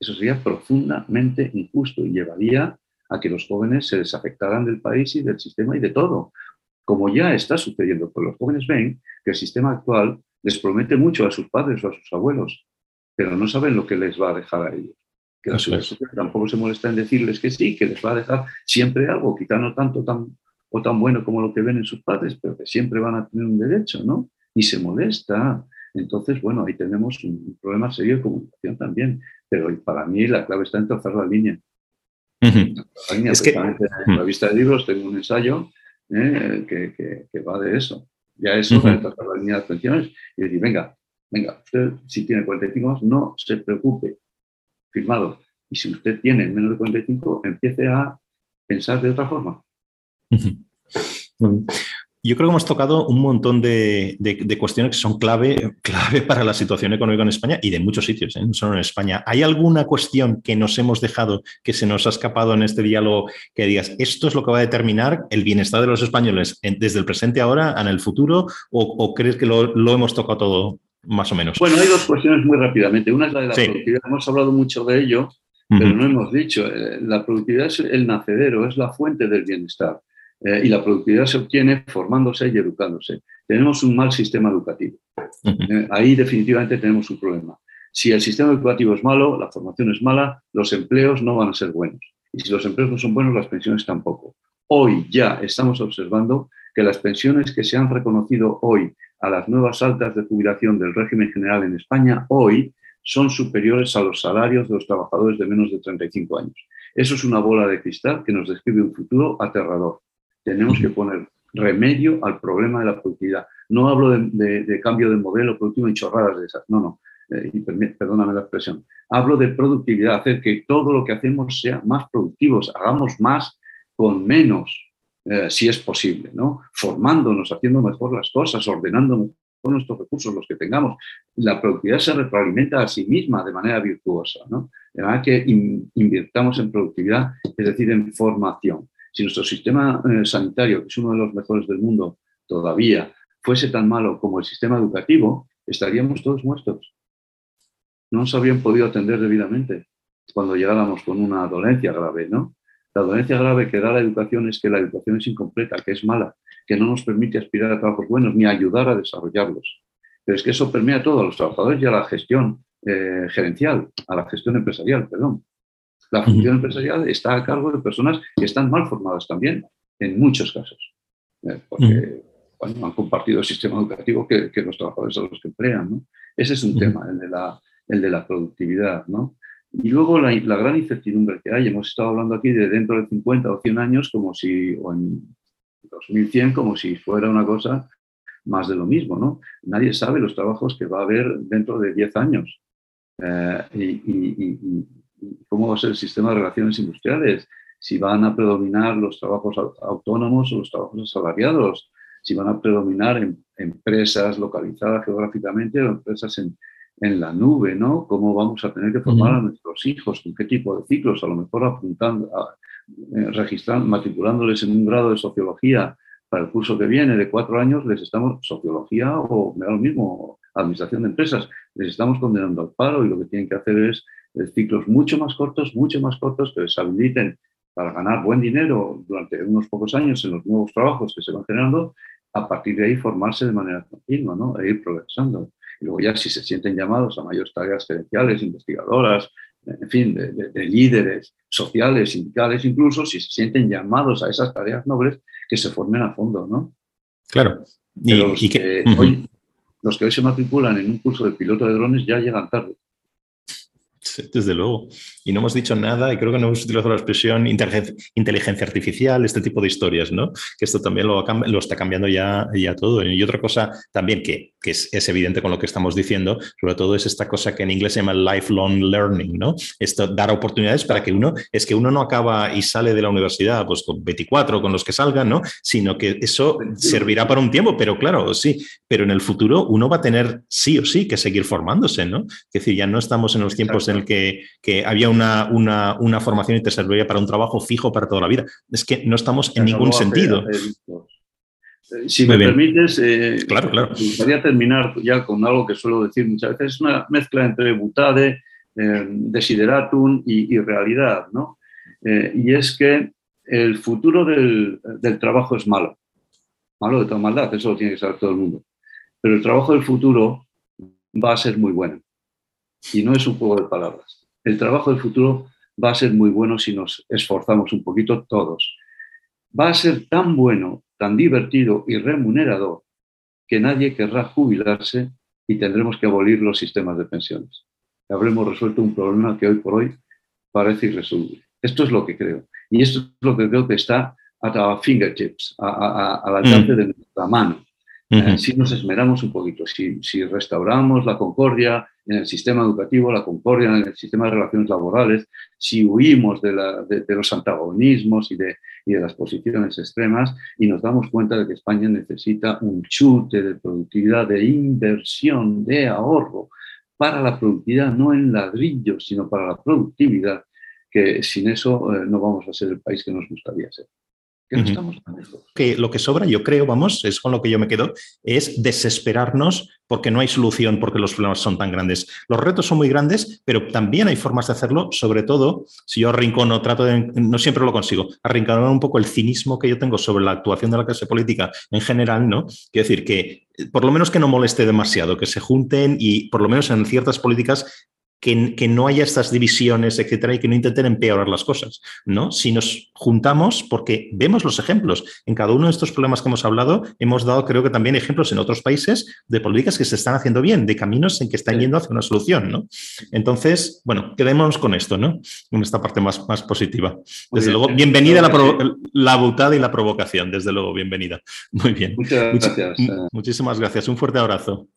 Eso sería profundamente injusto y llevaría a que los jóvenes se desafectaran del país y del sistema y de todo, como ya está sucediendo, porque los jóvenes ven que el sistema actual les promete mucho a sus padres o a sus abuelos, pero no saben lo que les va a dejar a ellos. Que la tampoco se molesta en decirles que sí, que les va a dejar siempre algo, quizá no tanto tan, o tan bueno como lo que ven en sus padres, pero que siempre van a tener un derecho, ¿no? Ni se molesta. entonces, bueno, ahí tenemos un problema serio de comunicación también. Pero para mí la clave está en trazar la línea. Es que... En la vista de libros tengo un ensayo ¿eh? que, va de eso. Ya eso, de trazar la línea de pensiones y decir, venga, venga, usted si tiene 45 años, no se preocupe, firmado. Y si usted tiene menos de 45, empiece a pensar de otra forma. Yo creo que hemos tocado un montón de, cuestiones que son clave, clave para la situación económica en España y de muchos sitios, ¿eh? no solo en España. ¿Hay alguna cuestión que nos hemos dejado, que se nos ha escapado en este diálogo, que digas, esto es lo que va a determinar el bienestar de los españoles desde el presente ahora, en el futuro, o, crees que lo, hemos tocado todo más o menos? Bueno, hay dos cuestiones muy rápidamente. Una es la de la productividad. Hemos hablado mucho de ello, pero no hemos dicho. Eh, la productividad es el nacedero, es la fuente del bienestar. Eh, y la productividad se obtiene formándose y educándose. Tenemos un mal sistema educativo. Eh, ahí definitivamente tenemos un problema. Si el sistema educativo es malo, la formación es mala, los empleos no van a ser buenos. Y si los empleos no son buenos, las pensiones tampoco. Hoy ya estamos observando que las pensiones que se han reconocido hoy a las nuevas altas de jubilación del régimen general en España, hoy son superiores a los salarios de los trabajadores de menos de 35 años. Eso es una bola de cristal que nos describe un futuro aterrador. Tenemos que poner remedio al problema de la productividad. No hablo de, cambio de modelo productivo y chorradas de esas, no, no, eh, perdóname la expresión. Hablo de productividad, hacer que todo lo que hacemos sea más productivos, hagamos más con menos, eh, si es posible, ¿no? Formándonos, haciendo mejor las cosas, ordenando con nuestros recursos, los que tengamos. La productividad se retroalimenta a sí misma de manera virtuosa, ¿no? De manera que invirtamos en productividad, es decir, en formación. Si nuestro sistema eh, sanitario, que es uno de los mejores del mundo todavía, fuese tan malo como el sistema educativo, estaríamos todos muertos. No nos habrían podido atender debidamente cuando llegáramos con una dolencia grave, ¿no? La dolencia grave que da la educación es que la educación es incompleta, que es mala, que no nos permite aspirar a trabajos buenos ni ayudar a desarrollarlos. Pero es que eso permea todo a los trabajadores y a la gestión eh, gerencial, a la gestión empresarial, perdón. La función empresarial está a cargo de personas que están mal formadas también, en muchos casos, eh, porque han compartido el sistema educativo que, los trabajadores a los que emplean. Ese es un tema, el de, la, el de la productividad. ¿no? Y luego la, gran incertidumbre que hay. Hemos estado hablando aquí de dentro de 50 o 100 años, como si, o en 2100, como si fuera una cosa más de lo mismo. ¿no? Nadie sabe los trabajos que va a haber dentro de 10 años. Eh, y, cómo va a ser el sistema de relaciones industriales, si van a predominar los trabajos autónomos o los trabajos asalariados, si van a predominar en, empresas localizadas geográficamente o empresas en, en, la nube, ¿no? Cómo vamos a tener que formar a nuestros hijos, con qué tipo de ciclos, a lo mejor apuntando, a, eh, registrando, matriculándoles en un grado de sociología para el curso que viene de cuatro años, les estamos, sociología o me da lo mismo, administración de empresas, les estamos condenando al paro y lo que tienen que hacer es ciclos mucho más cortos, mucho más cortos que les habiliten para ganar buen dinero durante unos pocos años en los nuevos trabajos que se van generando, a partir de ahí formarse de manera continua ¿no? e ir progresando. Y luego ya si se sienten llamados a mayores tareas gerenciales, investigadoras, en fin, de, líderes sociales, sindicales, incluso si se sienten llamados a esas tareas nobles, que se formen a fondo, ¿no? Claro. Y, los, que, hoy, los que hoy se matriculan en un curso de piloto de drones ya llegan tarde desde luego. Y no hemos dicho nada, y creo que no hemos utilizado la expresión inteligencia artificial, este tipo de historias, ¿no? Que esto también lo, está cambiando ya, ya todo. Y otra cosa también que, que es, es, evidente con lo que estamos diciendo, sobre todo es esta cosa que en inglés se llama lifelong learning, ¿no? Esto, dar oportunidades para que uno, es que uno no acaba y sale de la universidad pues con 24, con los que salgan, ¿no? Sino que eso servirá para un tiempo, pero claro, sí, pero en el futuro uno va a tener sí o sí que seguir formándose, ¿no? Es decir, ya no estamos en los tiempos en el que, que había una, una, una, formación y te serviría para un trabajo fijo para toda la vida. Es que no estamos en ningún sentido. Eh, si me permites, eh, claro, claro. me gustaría terminar ya con algo que suelo decir muchas veces, es una mezcla entre butade, eh, desideratum y, realidad, ¿no? y es que el futuro del, del, trabajo es malo, malo de toda maldad, eso lo tiene que saber todo el mundo, pero el trabajo del futuro va a ser muy bueno. Y no es un juego de palabras. El trabajo del futuro va a ser muy bueno si nos esforzamos un poquito todos. Va a ser tan bueno, tan divertido y remunerador que nadie querrá jubilarse y tendremos que abolir los sistemas de pensiones. Habremos resuelto un problema que hoy por hoy parece irresoluble. Esto es lo que creo. Y esto es lo que creo que está a fingertips, al alcance mm. de nuestra mano. Si nos esmeramos un poquito, si, restauramos la concordia en el sistema educativo, la concordia en el sistema de relaciones laborales, si huimos de, los antagonismos y de, y de, las posiciones extremas y nos damos cuenta de que España necesita un chute de productividad, de inversión, de ahorro para la productividad, no en ladrillos, sino para la productividad, que sin eso eh, no vamos a ser el país que nos gustaría ser que lo que sobra, yo creo, vamos, es con lo que yo me quedo, es desesperarnos porque no hay solución, porque los problemas son tan grandes. Los retos son muy grandes, pero también hay formas de hacerlo, sobre todo si yo arrincono, trato de, no siempre lo consigo, arrinconar un poco el cinismo que yo tengo sobre la actuación de la clase política en general, ¿no? Quiero decir que por lo menos que no moleste demasiado, que se junten y por lo menos en ciertas políticas que, no haya estas divisiones, etcétera, y que no intenten empeorar las cosas, ¿no? Si nos juntamos, porque vemos los ejemplos. En cada uno de estos problemas que hemos hablado, hemos dado, creo que también ejemplos en otros países de políticas que se están haciendo bien, de caminos en que están yendo hacia una solución, ¿no? Entonces, bueno, quedémonos con esto, ¿no? En esta parte más, más positiva. Desde luego, bienvenida la, la butada y la provocación, desde luego, bienvenida. Muy bien. Muchas gracias. Muchísimas gracias. Un fuerte abrazo.